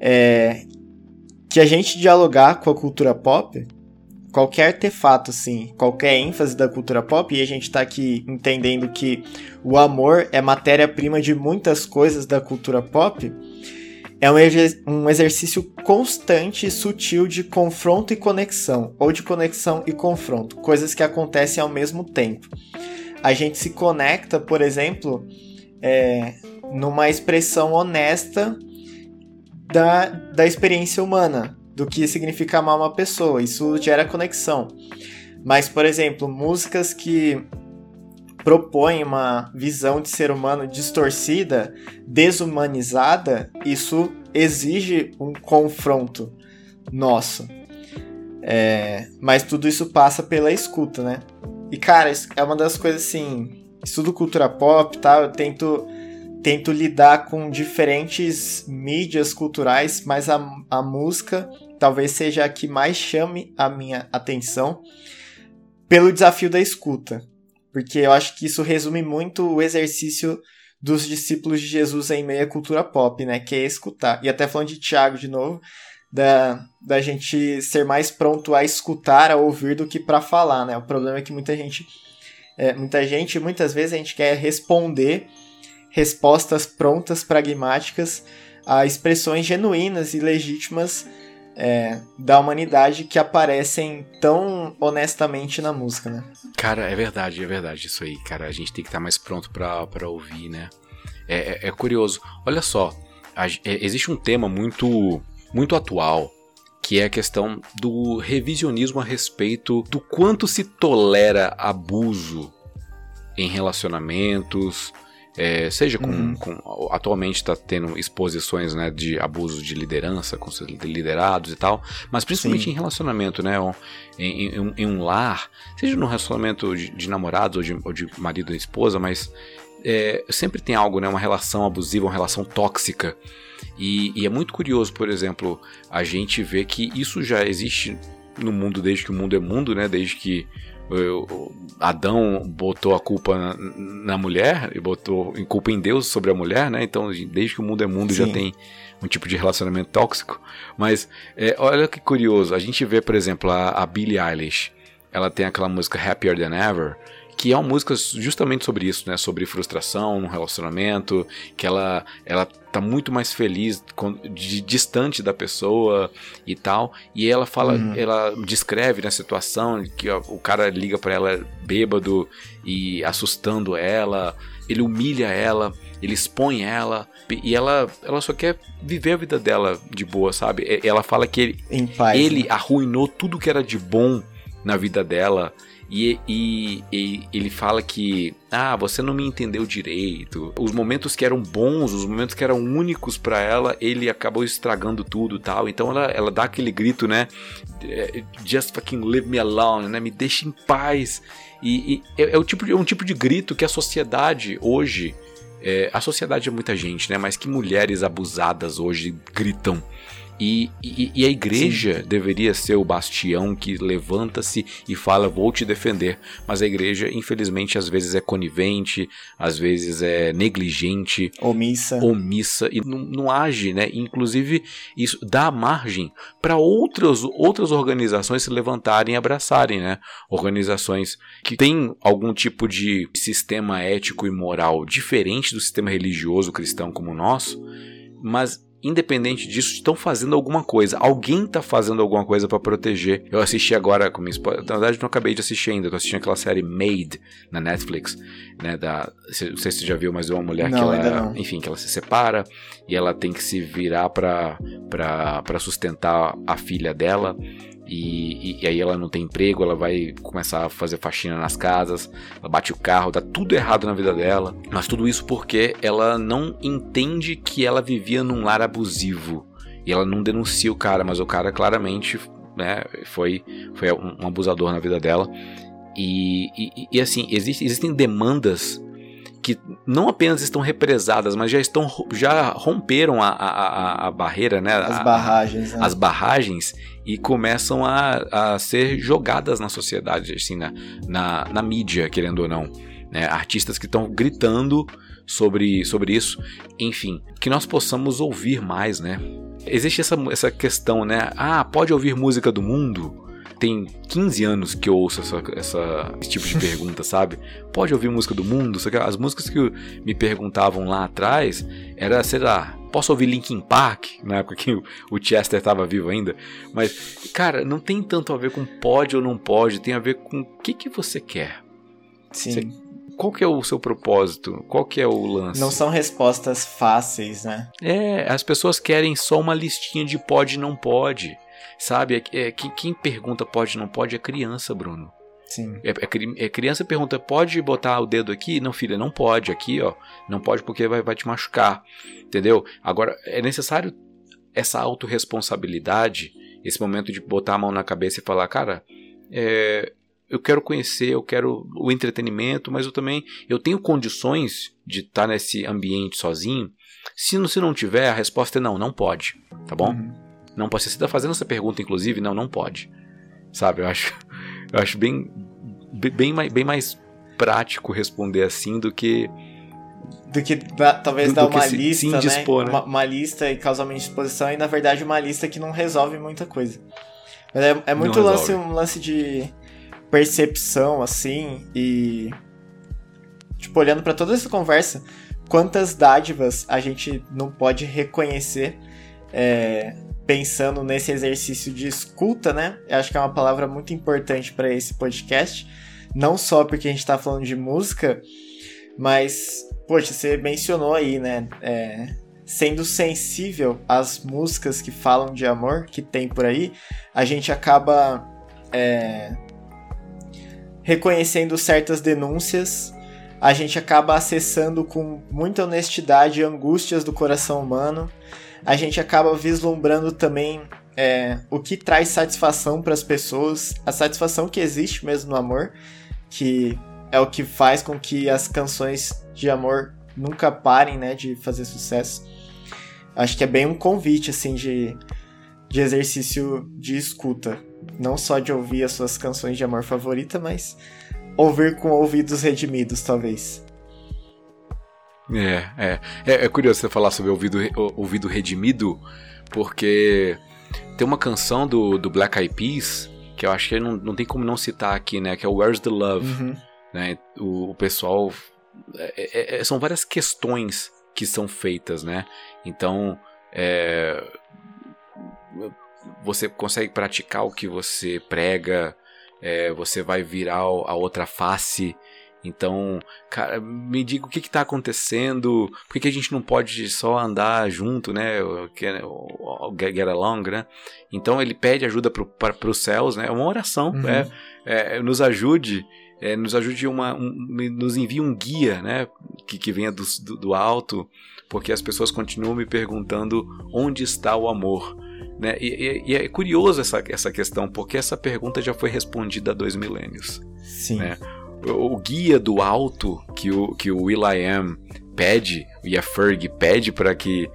É, que a gente dialogar com a cultura pop, qualquer artefato, assim, qualquer ênfase da cultura pop, e a gente está aqui entendendo que o amor é matéria-prima de muitas coisas da cultura pop, é um, um exercício constante e sutil de confronto e conexão, ou de conexão e confronto, coisas que acontecem ao mesmo tempo a gente se conecta, por exemplo, é, numa expressão honesta da, da experiência humana, do que significa amar uma pessoa. Isso gera conexão. Mas, por exemplo, músicas que propõem uma visão de ser humano distorcida, desumanizada, isso exige um confronto nosso. É, mas tudo isso passa pela escuta, né? E, cara, é uma das coisas assim. Estudo cultura pop e tal, eu tento, tento lidar com diferentes mídias culturais, mas a, a música talvez seja a que mais chame a minha atenção pelo desafio da escuta. Porque eu acho que isso resume muito o exercício dos discípulos de Jesus em meio à cultura pop, né? Que é escutar. E até falando de Tiago de novo, da, da gente ser mais pronto a escutar, a ouvir do que para falar, né? O problema é que muita gente, é, muita gente, muitas vezes a gente quer responder respostas prontas, pragmáticas a expressões genuínas e legítimas é, da humanidade que aparecem tão honestamente na música, né? Cara, é verdade, é verdade isso aí, cara. A gente tem que estar mais pronto para ouvir, né? É, é, é, curioso. Olha só, a, é, existe um tema muito muito atual, que é a questão do revisionismo a respeito do quanto se tolera abuso em relacionamentos, é, seja com, uhum. com atualmente está tendo exposições né, de abuso de liderança com seus liderados e tal, mas principalmente Sim. em relacionamento, né, em, em, em, um lar, seja no relacionamento de, de namorados ou de, ou de, marido e esposa, mas é, sempre tem algo, né, uma relação abusiva, uma relação tóxica e, e, é muito curioso, por exemplo, a gente vê que isso já existe no mundo desde que o mundo é mundo, né? Desde que Adão botou a culpa na, na, mulher e botou em culpa em Deus sobre a mulher, né? Então, desde que o mundo é mundo Sim. já tem um tipo de relacionamento tóxico. Mas é, olha que curioso, a gente vê, por exemplo, a, a Billie Eilish. Ela tem aquela música Happier Than Ever, que é uma música justamente sobre isso, né? Sobre frustração no relacionamento, que ela ela tá muito mais feliz de, distante da pessoa e tal. E ela fala, uhum. ela descreve na né, situação que ó, o cara liga para ela bêbado e assustando ela, ele humilha ela, ele expõe ela e ela ela só quer viver a vida dela de boa, sabe? Ela fala que ele, paz, ele né? arruinou tudo que era de bom na vida dela E, e, e, ele fala que, ah, você não me entendeu direito. Os momentos que eram bons, os momentos que eram únicos para ela, ele acabou estragando tudo tal. Então ela, ela dá aquele grito, né? É, Just fucking leave me alone, né? Me deixe em paz. E, e é, é, o tipo, é um tipo de grito que a sociedade hoje. É, a sociedade é muita gente, né? Mas que mulheres abusadas hoje gritam e, e, e, a igreja Sim. deveria ser o bastião que levanta-se e fala: Vou te defender. Mas a igreja, infelizmente, às vezes é conivente, às vezes é negligente, omissa, omissa e não, não age, né? Inclusive, isso dá margem para outras, outras organizações se levantarem e abraçarem, né? Organizações que têm algum tipo de sistema ético e moral diferente do sistema religioso cristão como o nosso, mas independente disso, estão fazendo alguma coisa. Alguém está fazendo alguma coisa para proteger. Eu assisti agora com minha esposa. Na verdade, não acabei de assistir ainda. Tô assistindo aquela série Made na Netflix, né? Da, não sei se você já viu, mas é uma mulher não, que ela, enfim, que ela se separa e ela tem que se virar para para sustentar a filha dela. E, e, e, aí ela não tem emprego, ela vai começar a fazer faxina nas casas, ela bate o carro, dá tudo errado na vida dela. Mas tudo isso porque ela não entende que ela vivia num lar abusivo. E ela não denuncia o cara, mas o cara claramente né, foi, foi um, abusador na vida dela. E, e, e assim, existe, existem demandas que não apenas estão represadas, mas já estão já romperam a, a, a barreira, né? As barragens. Né? As barragens e começam a, a ser jogadas na sociedade, assim, na, na, na mídia, querendo ou não. Né? Artistas que estão gritando sobre, sobre isso. Enfim, que nós possamos ouvir mais, né? Existe essa, essa questão, né? Ah, pode ouvir música do mundo? Tem 15 anos que eu ouço essa, essa, esse tipo de pergunta, sabe? Pode ouvir música do mundo? As músicas que me perguntavam lá atrás era, sei lá, posso ouvir Linkin Park? Na época que o Chester estava vivo ainda. Mas, cara, não tem tanto a ver com pode ou não pode, tem a ver com o que, que você quer. Sim. Você, qual que é o seu propósito? Qual que é o lance? Não são respostas fáceis, né? É, as pessoas querem só uma listinha de pode e não pode. Sabe? É, é, quem, quem pergunta pode não pode é criança, Bruno. Sim. É, é, é, criança pergunta, pode botar o dedo aqui? Não, filha, não pode. Aqui, ó. Não pode porque vai, vai te machucar. Entendeu? Agora, é necessário essa autorresponsabilidade, esse momento de botar a mão na cabeça e falar, cara, é, eu quero conhecer, eu quero o entretenimento, mas eu também eu tenho condições de estar nesse ambiente sozinho. Se não, se não tiver, a resposta é não, não pode, tá bom? Uhum. Não pode. Você está fazendo essa pergunta, inclusive, não, não pode. Sabe? Eu acho, eu acho bem, bem, mais, bem mais prático responder assim do que do que da, talvez do, dar do uma lista, se indispor, né? né? Uma, uma, lista e causar uma indisposição e na verdade uma lista que não resolve muita coisa. Mas é, é muito lance, um lance de percepção assim e tipo olhando para toda essa conversa, quantas dádivas a gente não pode reconhecer é, pensando nesse exercício de escuta, né? Eu acho que é uma palavra muito importante para esse podcast. Não só porque a gente está falando de música, mas, poxa, você mencionou aí, né? É, sendo sensível às músicas que falam de amor que tem por aí, a gente acaba é, reconhecendo certas denúncias, a gente acaba acessando com muita honestidade angústias do coração humano a gente acaba vislumbrando também é, o que traz satisfação para as pessoas, a satisfação que existe mesmo no amor, que é o que faz com que as canções de amor nunca parem, né, de fazer sucesso. Acho que é bem um convite assim de, de exercício de escuta, não só de ouvir as suas canções de amor favorita, mas ouvir com ouvidos redimidos, talvez. É, é, é, é curioso você falar sobre ouvido, ouvido redimido, porque tem uma canção do, do Black Eyed Peas que eu acho que não, não tem como não citar aqui, né? Que é Where's the Love. Uhum. Né? O, o pessoal. É, é, é, são várias questões que são feitas, né? Então. É, você consegue praticar o que você prega, é, você vai virar a outra face Então, cara, me diga o que está acontecendo, por que, que, a gente não pode só andar junto, né? Get along, né? Então ele pede ajuda para os céus, né? É uma oração, uhum. é, é, nos ajude, é, nos ajude uma, um, nos envie um guia, né? Que, que venha do, do, do alto, porque as pessoas continuam me perguntando onde está o amor. Né? E, e, e, é curioso essa, essa questão, porque essa pergunta já foi respondida há dois milênios. Sim. Né? O, guia do alto que o, que o Will.i.am pede, e a Ferg pede para que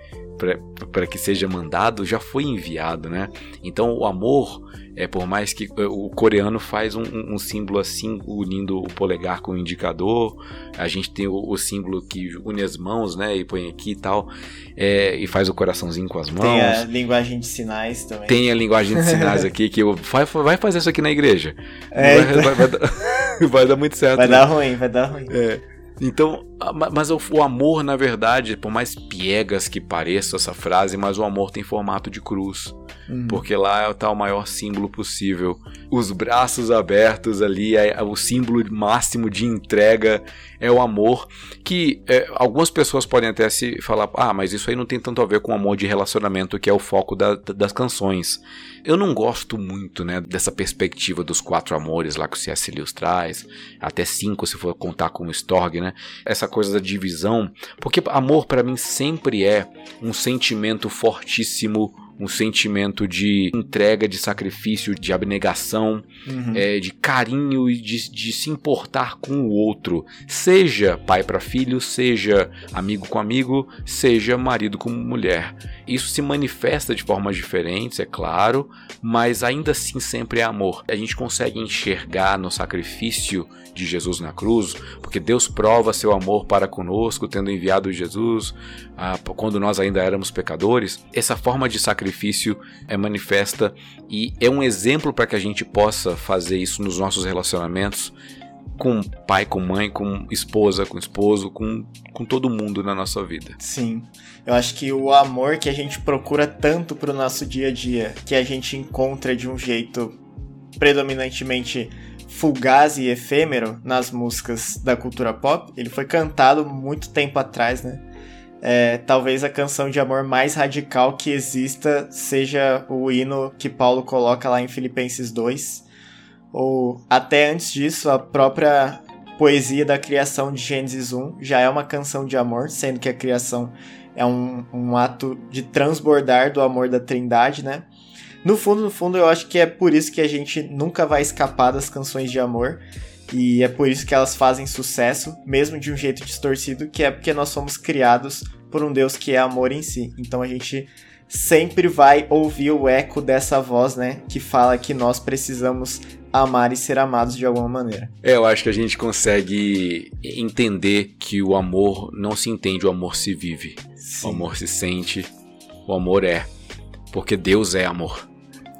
para que seja mandado já foi enviado, né? Então o amor é por mais que eh, o coreano faz um, um, símbolo assim unindo o polegar com o indicador, a gente tem o, o símbolo que une as mãos, né? E põe aqui e tal, é, e faz o coraçãozinho com as mãos. Tem a linguagem de sinais também. Tem a linguagem de sinais aqui que eu, vai, vai fazer isso aqui na igreja. É, vai, então... vai, vai, dar, vai, dar, muito certo. Vai né? dar ruim, vai dar ruim. É. Então, mas o, amor, na verdade, por mais piegas que pareça essa frase, mas o amor tem formato de cruz. Uhum. Porque lá está o maior símbolo possível. Os braços abertos ali, é, é, o símbolo máximo de entrega é o amor. Que é, algumas pessoas podem até se falar: ah, mas isso aí não tem tanto a ver com o amor de relacionamento, que é o foco da, das canções. Eu não gosto muito né, dessa perspectiva dos quatro amores lá que o C.S. Lewis traz, até cinco se for contar com o Storg, né? Essa coisa da divisão, porque amor para mim sempre é um sentimento fortíssimo um sentimento de entrega, de sacrifício, de abnegação, uhum. é, de carinho e de, de, se importar com o outro. Seja pai para filho, seja amigo com amigo, seja marido com mulher. Isso se manifesta de formas diferentes, é claro, mas ainda assim sempre é amor. A gente consegue enxergar no sacrifício de Jesus na cruz, porque Deus prova seu amor para conosco, tendo enviado Jesus ah, quando nós ainda éramos pecadores. Essa forma de sacrifício é manifesta e é um exemplo para que a gente possa fazer isso nos nossos relacionamentos com pai, com mãe, com esposa, com esposo, com, com todo mundo na nossa vida. Sim. Eu acho que o amor que a gente procura tanto pro nosso dia a dia, que a gente encontra de um jeito predominantemente fugaz e efêmero nas músicas da cultura pop, ele foi cantado muito tempo atrás, né? É, talvez a canção de amor mais radical que exista seja o hino que Paulo coloca lá em Filipenses 2, ou até antes disso, a própria poesia da criação de Gênesis 1 já é uma canção de amor, sendo que a criação é um, um ato de transbordar do amor da Trindade, né? No fundo, no fundo, eu acho que é por isso que a gente nunca vai escapar das canções de amor. E é por isso que elas fazem sucesso, mesmo de um jeito distorcido, que é porque nós somos criados por um Deus que é amor em si. Então a gente sempre vai ouvir o eco dessa voz, né, que fala que nós precisamos amar e ser amados de alguma maneira. É, eu acho que a gente consegue entender que o amor não se entende, o amor se vive. Sim. O amor se sente, o amor é. Porque Deus é amor.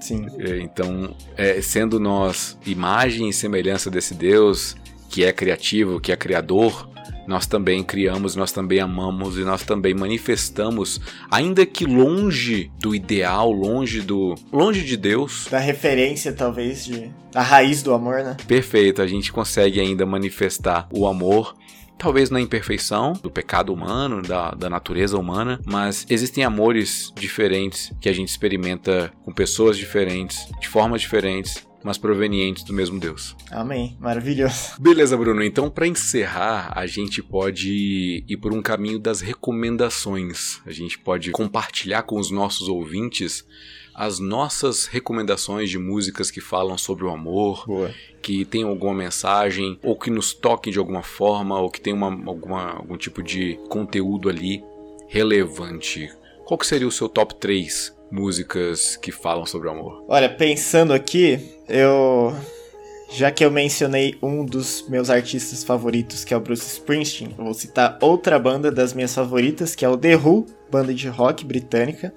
Sim. É, então, é, sendo nós imagem e semelhança desse Deus, que é criativo, que é criador, nós também criamos, nós também amamos e nós também manifestamos, ainda que longe do ideal, longe do longe de Deus, da referência talvez de da raiz do amor, né? Perfeito, a gente consegue ainda manifestar o amor talvez na imperfeição do pecado humano, da, da natureza humana, mas existem amores diferentes que a gente experimenta com pessoas diferentes, de formas diferentes, mas provenientes do mesmo Deus. Amém. Maravilhoso. Beleza, Bruno. Então, para encerrar, a gente pode ir por um caminho das recomendações. A gente pode compartilhar com os nossos ouvintes as nossas recomendações de músicas que falam sobre o amor, Boa. que tem alguma mensagem, ou que nos toquem de alguma forma, ou que tem uma, alguma, algum tipo de conteúdo ali relevante. Qual que seria o seu top 3 músicas que falam sobre o amor? Olha, pensando aqui, eu. Já que eu mencionei um dos meus artistas favoritos, que é o Bruce Springsteen, eu vou citar outra banda das minhas favoritas, que é o The Who, banda de rock britânica,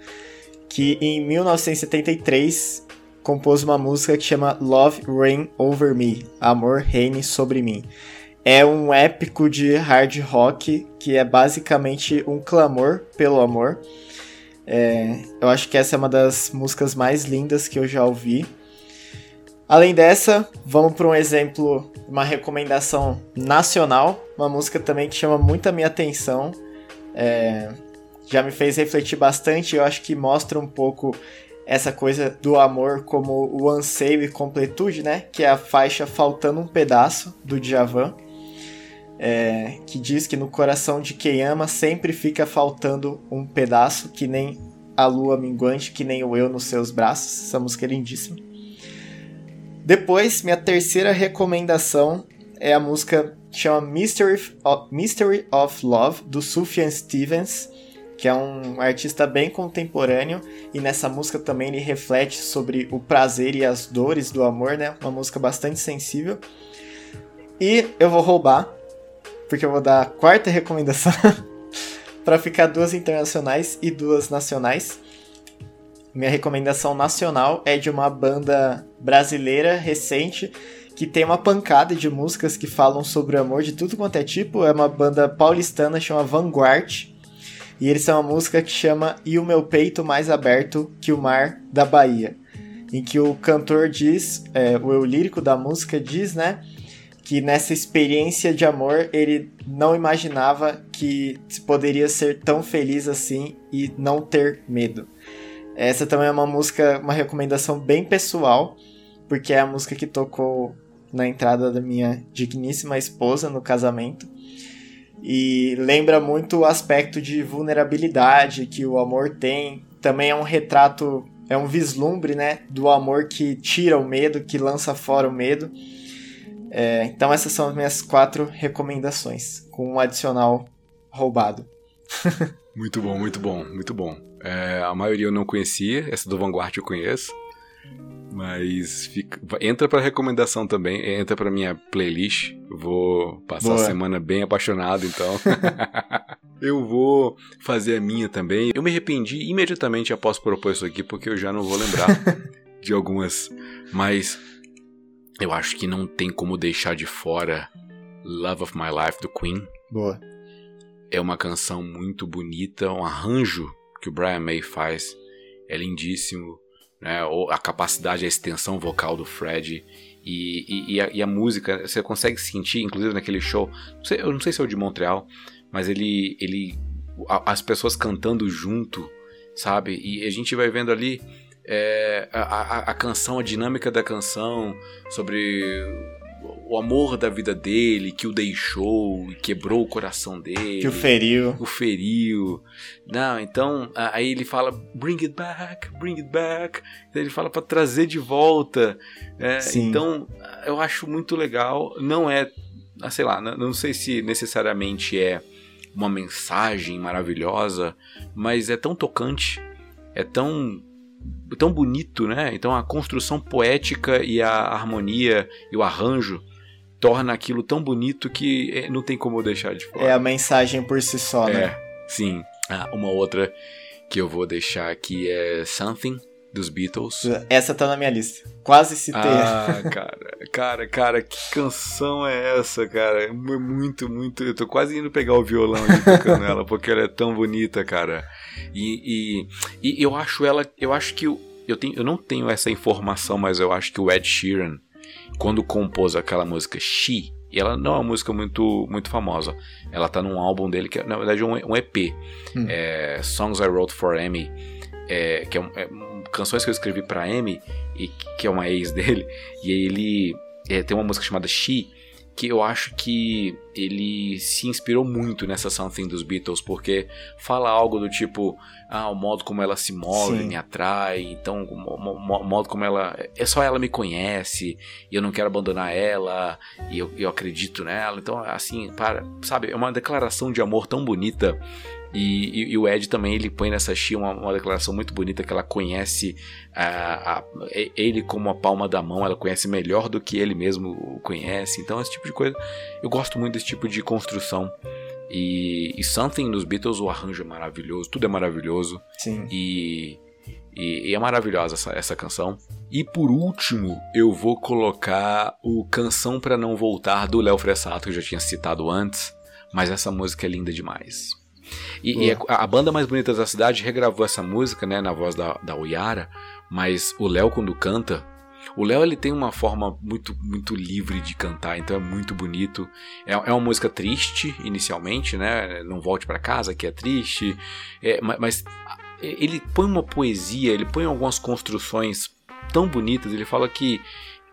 que em 1973 compôs uma música que chama Love Reign Over Me, Amor Reine Sobre Mim. É um épico de hard rock que é basicamente um clamor pelo amor. É, eu acho que essa é uma das músicas mais lindas que eu já ouvi. Além dessa, vamos para um exemplo, uma recomendação nacional, uma música também que chama muito a minha atenção. É, já me fez refletir bastante, eu acho que mostra um pouco essa coisa do amor como o anseio e completude, né? Que é a faixa Faltando um Pedaço, do Djavan. É, que diz que no coração de quem ama sempre fica faltando um pedaço, que nem a lua minguante, que nem o eu nos seus braços. Essa música é lindíssima. Depois, minha terceira recomendação é a música que chama Mystery of, Mystery of Love, do Sufjan Stevens que é um artista bem contemporâneo e nessa música também ele reflete sobre o prazer e as dores do amor, né? Uma música bastante sensível. E eu vou roubar, porque eu vou dar a quarta recomendação para ficar duas internacionais e duas nacionais. Minha recomendação nacional é de uma banda brasileira recente que tem uma pancada de músicas que falam sobre o amor de tudo quanto é tipo. É uma banda paulistana, chama Vanguard. E eles são uma música que chama E o Meu Peito Mais Aberto que o Mar da Bahia. Em que o cantor diz, é, o eu lírico da música diz, né? Que nessa experiência de amor ele não imaginava que poderia ser tão feliz assim e não ter medo. Essa também é uma música, uma recomendação bem pessoal, porque é a música que tocou na entrada da minha digníssima esposa no casamento. E lembra muito o aspecto de vulnerabilidade que o amor tem. Também é um retrato, é um vislumbre, né, do amor que tira o medo, que lança fora o medo. É, então essas são as minhas quatro recomendações, com um adicional roubado. muito bom, muito bom, muito bom. É, a maioria eu não conhecia, essa do Vanguard eu conheço. Mas fica, entra pra recomendação também, entra pra minha playlist. Vou passar Boa. a semana bem apaixonado, então. eu vou fazer a minha também. Eu me arrependi imediatamente após propor isso aqui, porque eu já não vou lembrar de algumas. Mas eu acho que não tem como deixar de fora Love of My Life do Queen. Boa. É uma canção muito bonita, um arranjo que o Brian May faz. É lindíssimo né? Ou a capacidade, a extensão vocal do Fred. E, e, e, a, e, a, música, você consegue sentir, inclusive naquele show. Não sei, eu não sei se é o de Montreal, mas ele. ele a, as pessoas cantando junto, sabe? E a gente vai vendo ali é, a, a, a canção, a dinâmica da canção, sobre o amor da vida dele, que o deixou quebrou o coração dele. Que o feriu. O feriu. Não, então, aí ele fala, bring it back, bring it back. Ele fala para trazer de volta. É, então, eu acho muito legal. Não é, ah, sei lá, não sei se necessariamente é uma mensagem maravilhosa, mas é tão tocante, é tão tão bonito, né? Então a construção poética e a harmonia e o arranjo torna aquilo tão bonito que é, não tem como deixar de fora. É a mensagem por si só, né? É, sim. Ah, uma outra que eu vou deixar aqui é Something dos Beatles. Essa tá na minha lista. Quase citei. Ah, cara, cara, cara, que canção é essa, cara? É muito, muito. Eu tô quase indo pegar o violão e tocando ela, porque ela é tão bonita, cara. E, e, e eu acho ela. Eu acho que. Eu, eu, tenho, eu não tenho essa informação, mas eu acho que o Ed Sheeran quando compôs aquela música She, e ela não é uma música muito, muito famosa. Ela tá num álbum dele que é, na verdade, um, um EP. Hum. É, Songs I Wrote for Amy. É, que é, é, canções que eu escrevi para Amy, e que é uma ex dele. E ele é, tem uma música chamada She, que eu acho que ele se inspirou muito nessa Something dos Beatles, porque fala algo do tipo, ah, o modo como ela se move Sim. me atrai, então o modo como ela. É só ela me conhece, e eu não quero abandonar ela, e eu, eu acredito nela. Então, assim, para, sabe, é uma declaração de amor tão bonita e, e, e, o Ed também ele põe nessa Xia uma, uma, declaração muito bonita que ela conhece a, a, ele como a palma da mão, ela conhece melhor do que ele mesmo o conhece. Então, esse tipo de coisa, eu gosto muito desse tipo de construção. E, e Something nos Beatles, o arranjo é maravilhoso, tudo é maravilhoso. Sim. E, e, e, é maravilhosa essa, essa canção. E por último, eu vou colocar o Canção para Não Voltar do Léo Fressato, que eu já tinha citado antes. Mas essa música é linda demais. E, e a, a, banda mais bonita da cidade regravou essa música, né, na voz da, da Oyara, mas o Léo, quando canta, O Léo ele tem uma forma muito muito livre de cantar, então é muito bonito. É, é uma música triste inicialmente, né? Não volte para casa que é triste, é, mas ele põe uma poesia, ele põe algumas construções tão bonitas. Ele fala que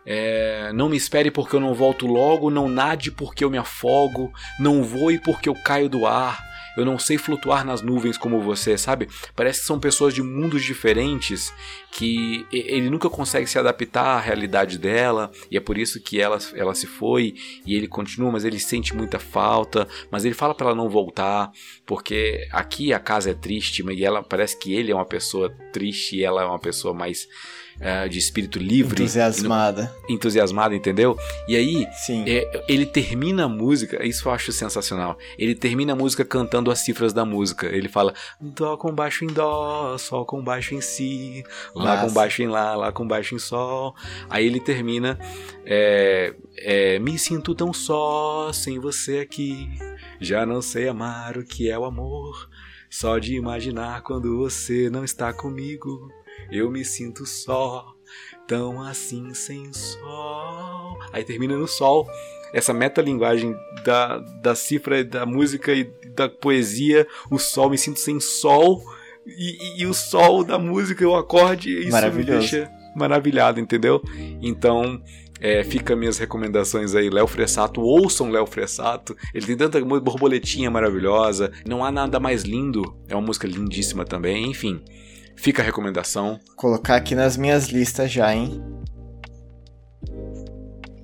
é, não me espere porque eu não volto logo, não nade porque eu me afogo, não voe porque eu caio do ar. Eu não sei flutuar nas nuvens como você, sabe? Parece que são pessoas de mundos diferentes que ele nunca consegue se adaptar à realidade dela e é por isso que ela, ela se foi e ele continua, mas ele sente muita falta, mas ele fala para ela não voltar, porque aqui a casa é triste, e ela parece que ele é uma pessoa triste e ela é uma pessoa mais é, de espírito livre. Entusiasmada. Entusiasmada, entendeu? E aí, é, ele termina a música, isso eu acho sensacional. Ele termina a música cantando as cifras da música. Ele fala Dó com baixo em Dó, Sol com baixo em Si, Lá Nossa. com baixo em Lá, Lá com baixo em Sol. Aí ele termina é, é, Me sinto tão só sem você aqui. Já não sei amar o que é o amor. Só de imaginar quando você não está comigo. Eu me sinto só, tão assim sem sol. Aí termina no sol. Essa metalinguagem da, da cifra da música e da poesia, o sol, me sinto sem sol. E, e, e o sol da música, o acorde, isso me deixa maravilhado, entendeu? Então, é, fica minhas recomendações aí, Léo Fressato, ouçam Léo Fressato. Ele tem tanta borboletinha maravilhosa, não há nada mais lindo. É uma música lindíssima também, enfim. Fica a recomendação. Colocar aqui nas minhas listas já, hein?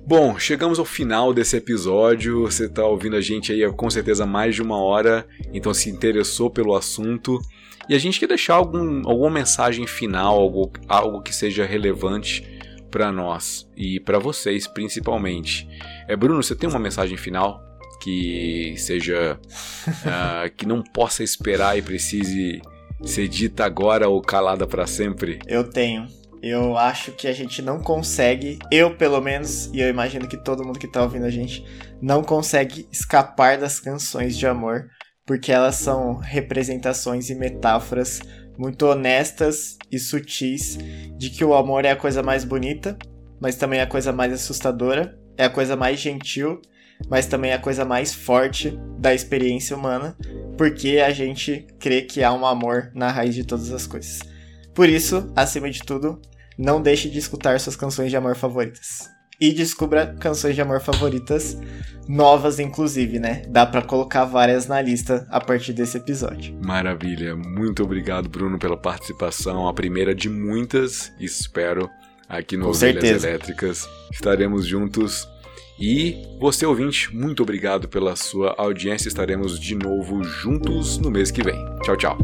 Bom, chegamos ao final desse episódio. Você está ouvindo a gente aí há com certeza mais de uma hora, então se interessou pelo assunto. E a gente quer deixar algum, alguma mensagem final, algo, algo que seja relevante para nós e para vocês principalmente. É, Bruno, você tem uma mensagem final que seja uh, que não possa esperar e precise ser dita agora ou calada para sempre? Eu tenho. Eu acho que a gente não consegue, eu pelo menos, e eu imagino que todo mundo que tá ouvindo a gente, não consegue escapar das canções de amor, porque elas são representações e metáforas muito honestas e sutis de que o amor é a coisa mais bonita, mas também é a coisa mais assustadora, é a coisa mais gentil, mas também é a coisa mais forte da experiência humana, porque a gente crê que há um amor na raiz de todas as coisas. Por isso, acima de tudo, não deixe de escutar suas canções de amor favoritas. E descubra canções de amor favoritas novas, inclusive, né? Dá para colocar várias na lista a partir desse episódio. Maravilha. Muito obrigado, Bruno, pela participação. A primeira de muitas, espero, aqui no Com Ovelhas certeza. Elétricas. Estaremos juntos e você ouvinte, muito obrigado pela sua audiência. Estaremos de novo juntos no mês que vem. Tchau, tchau.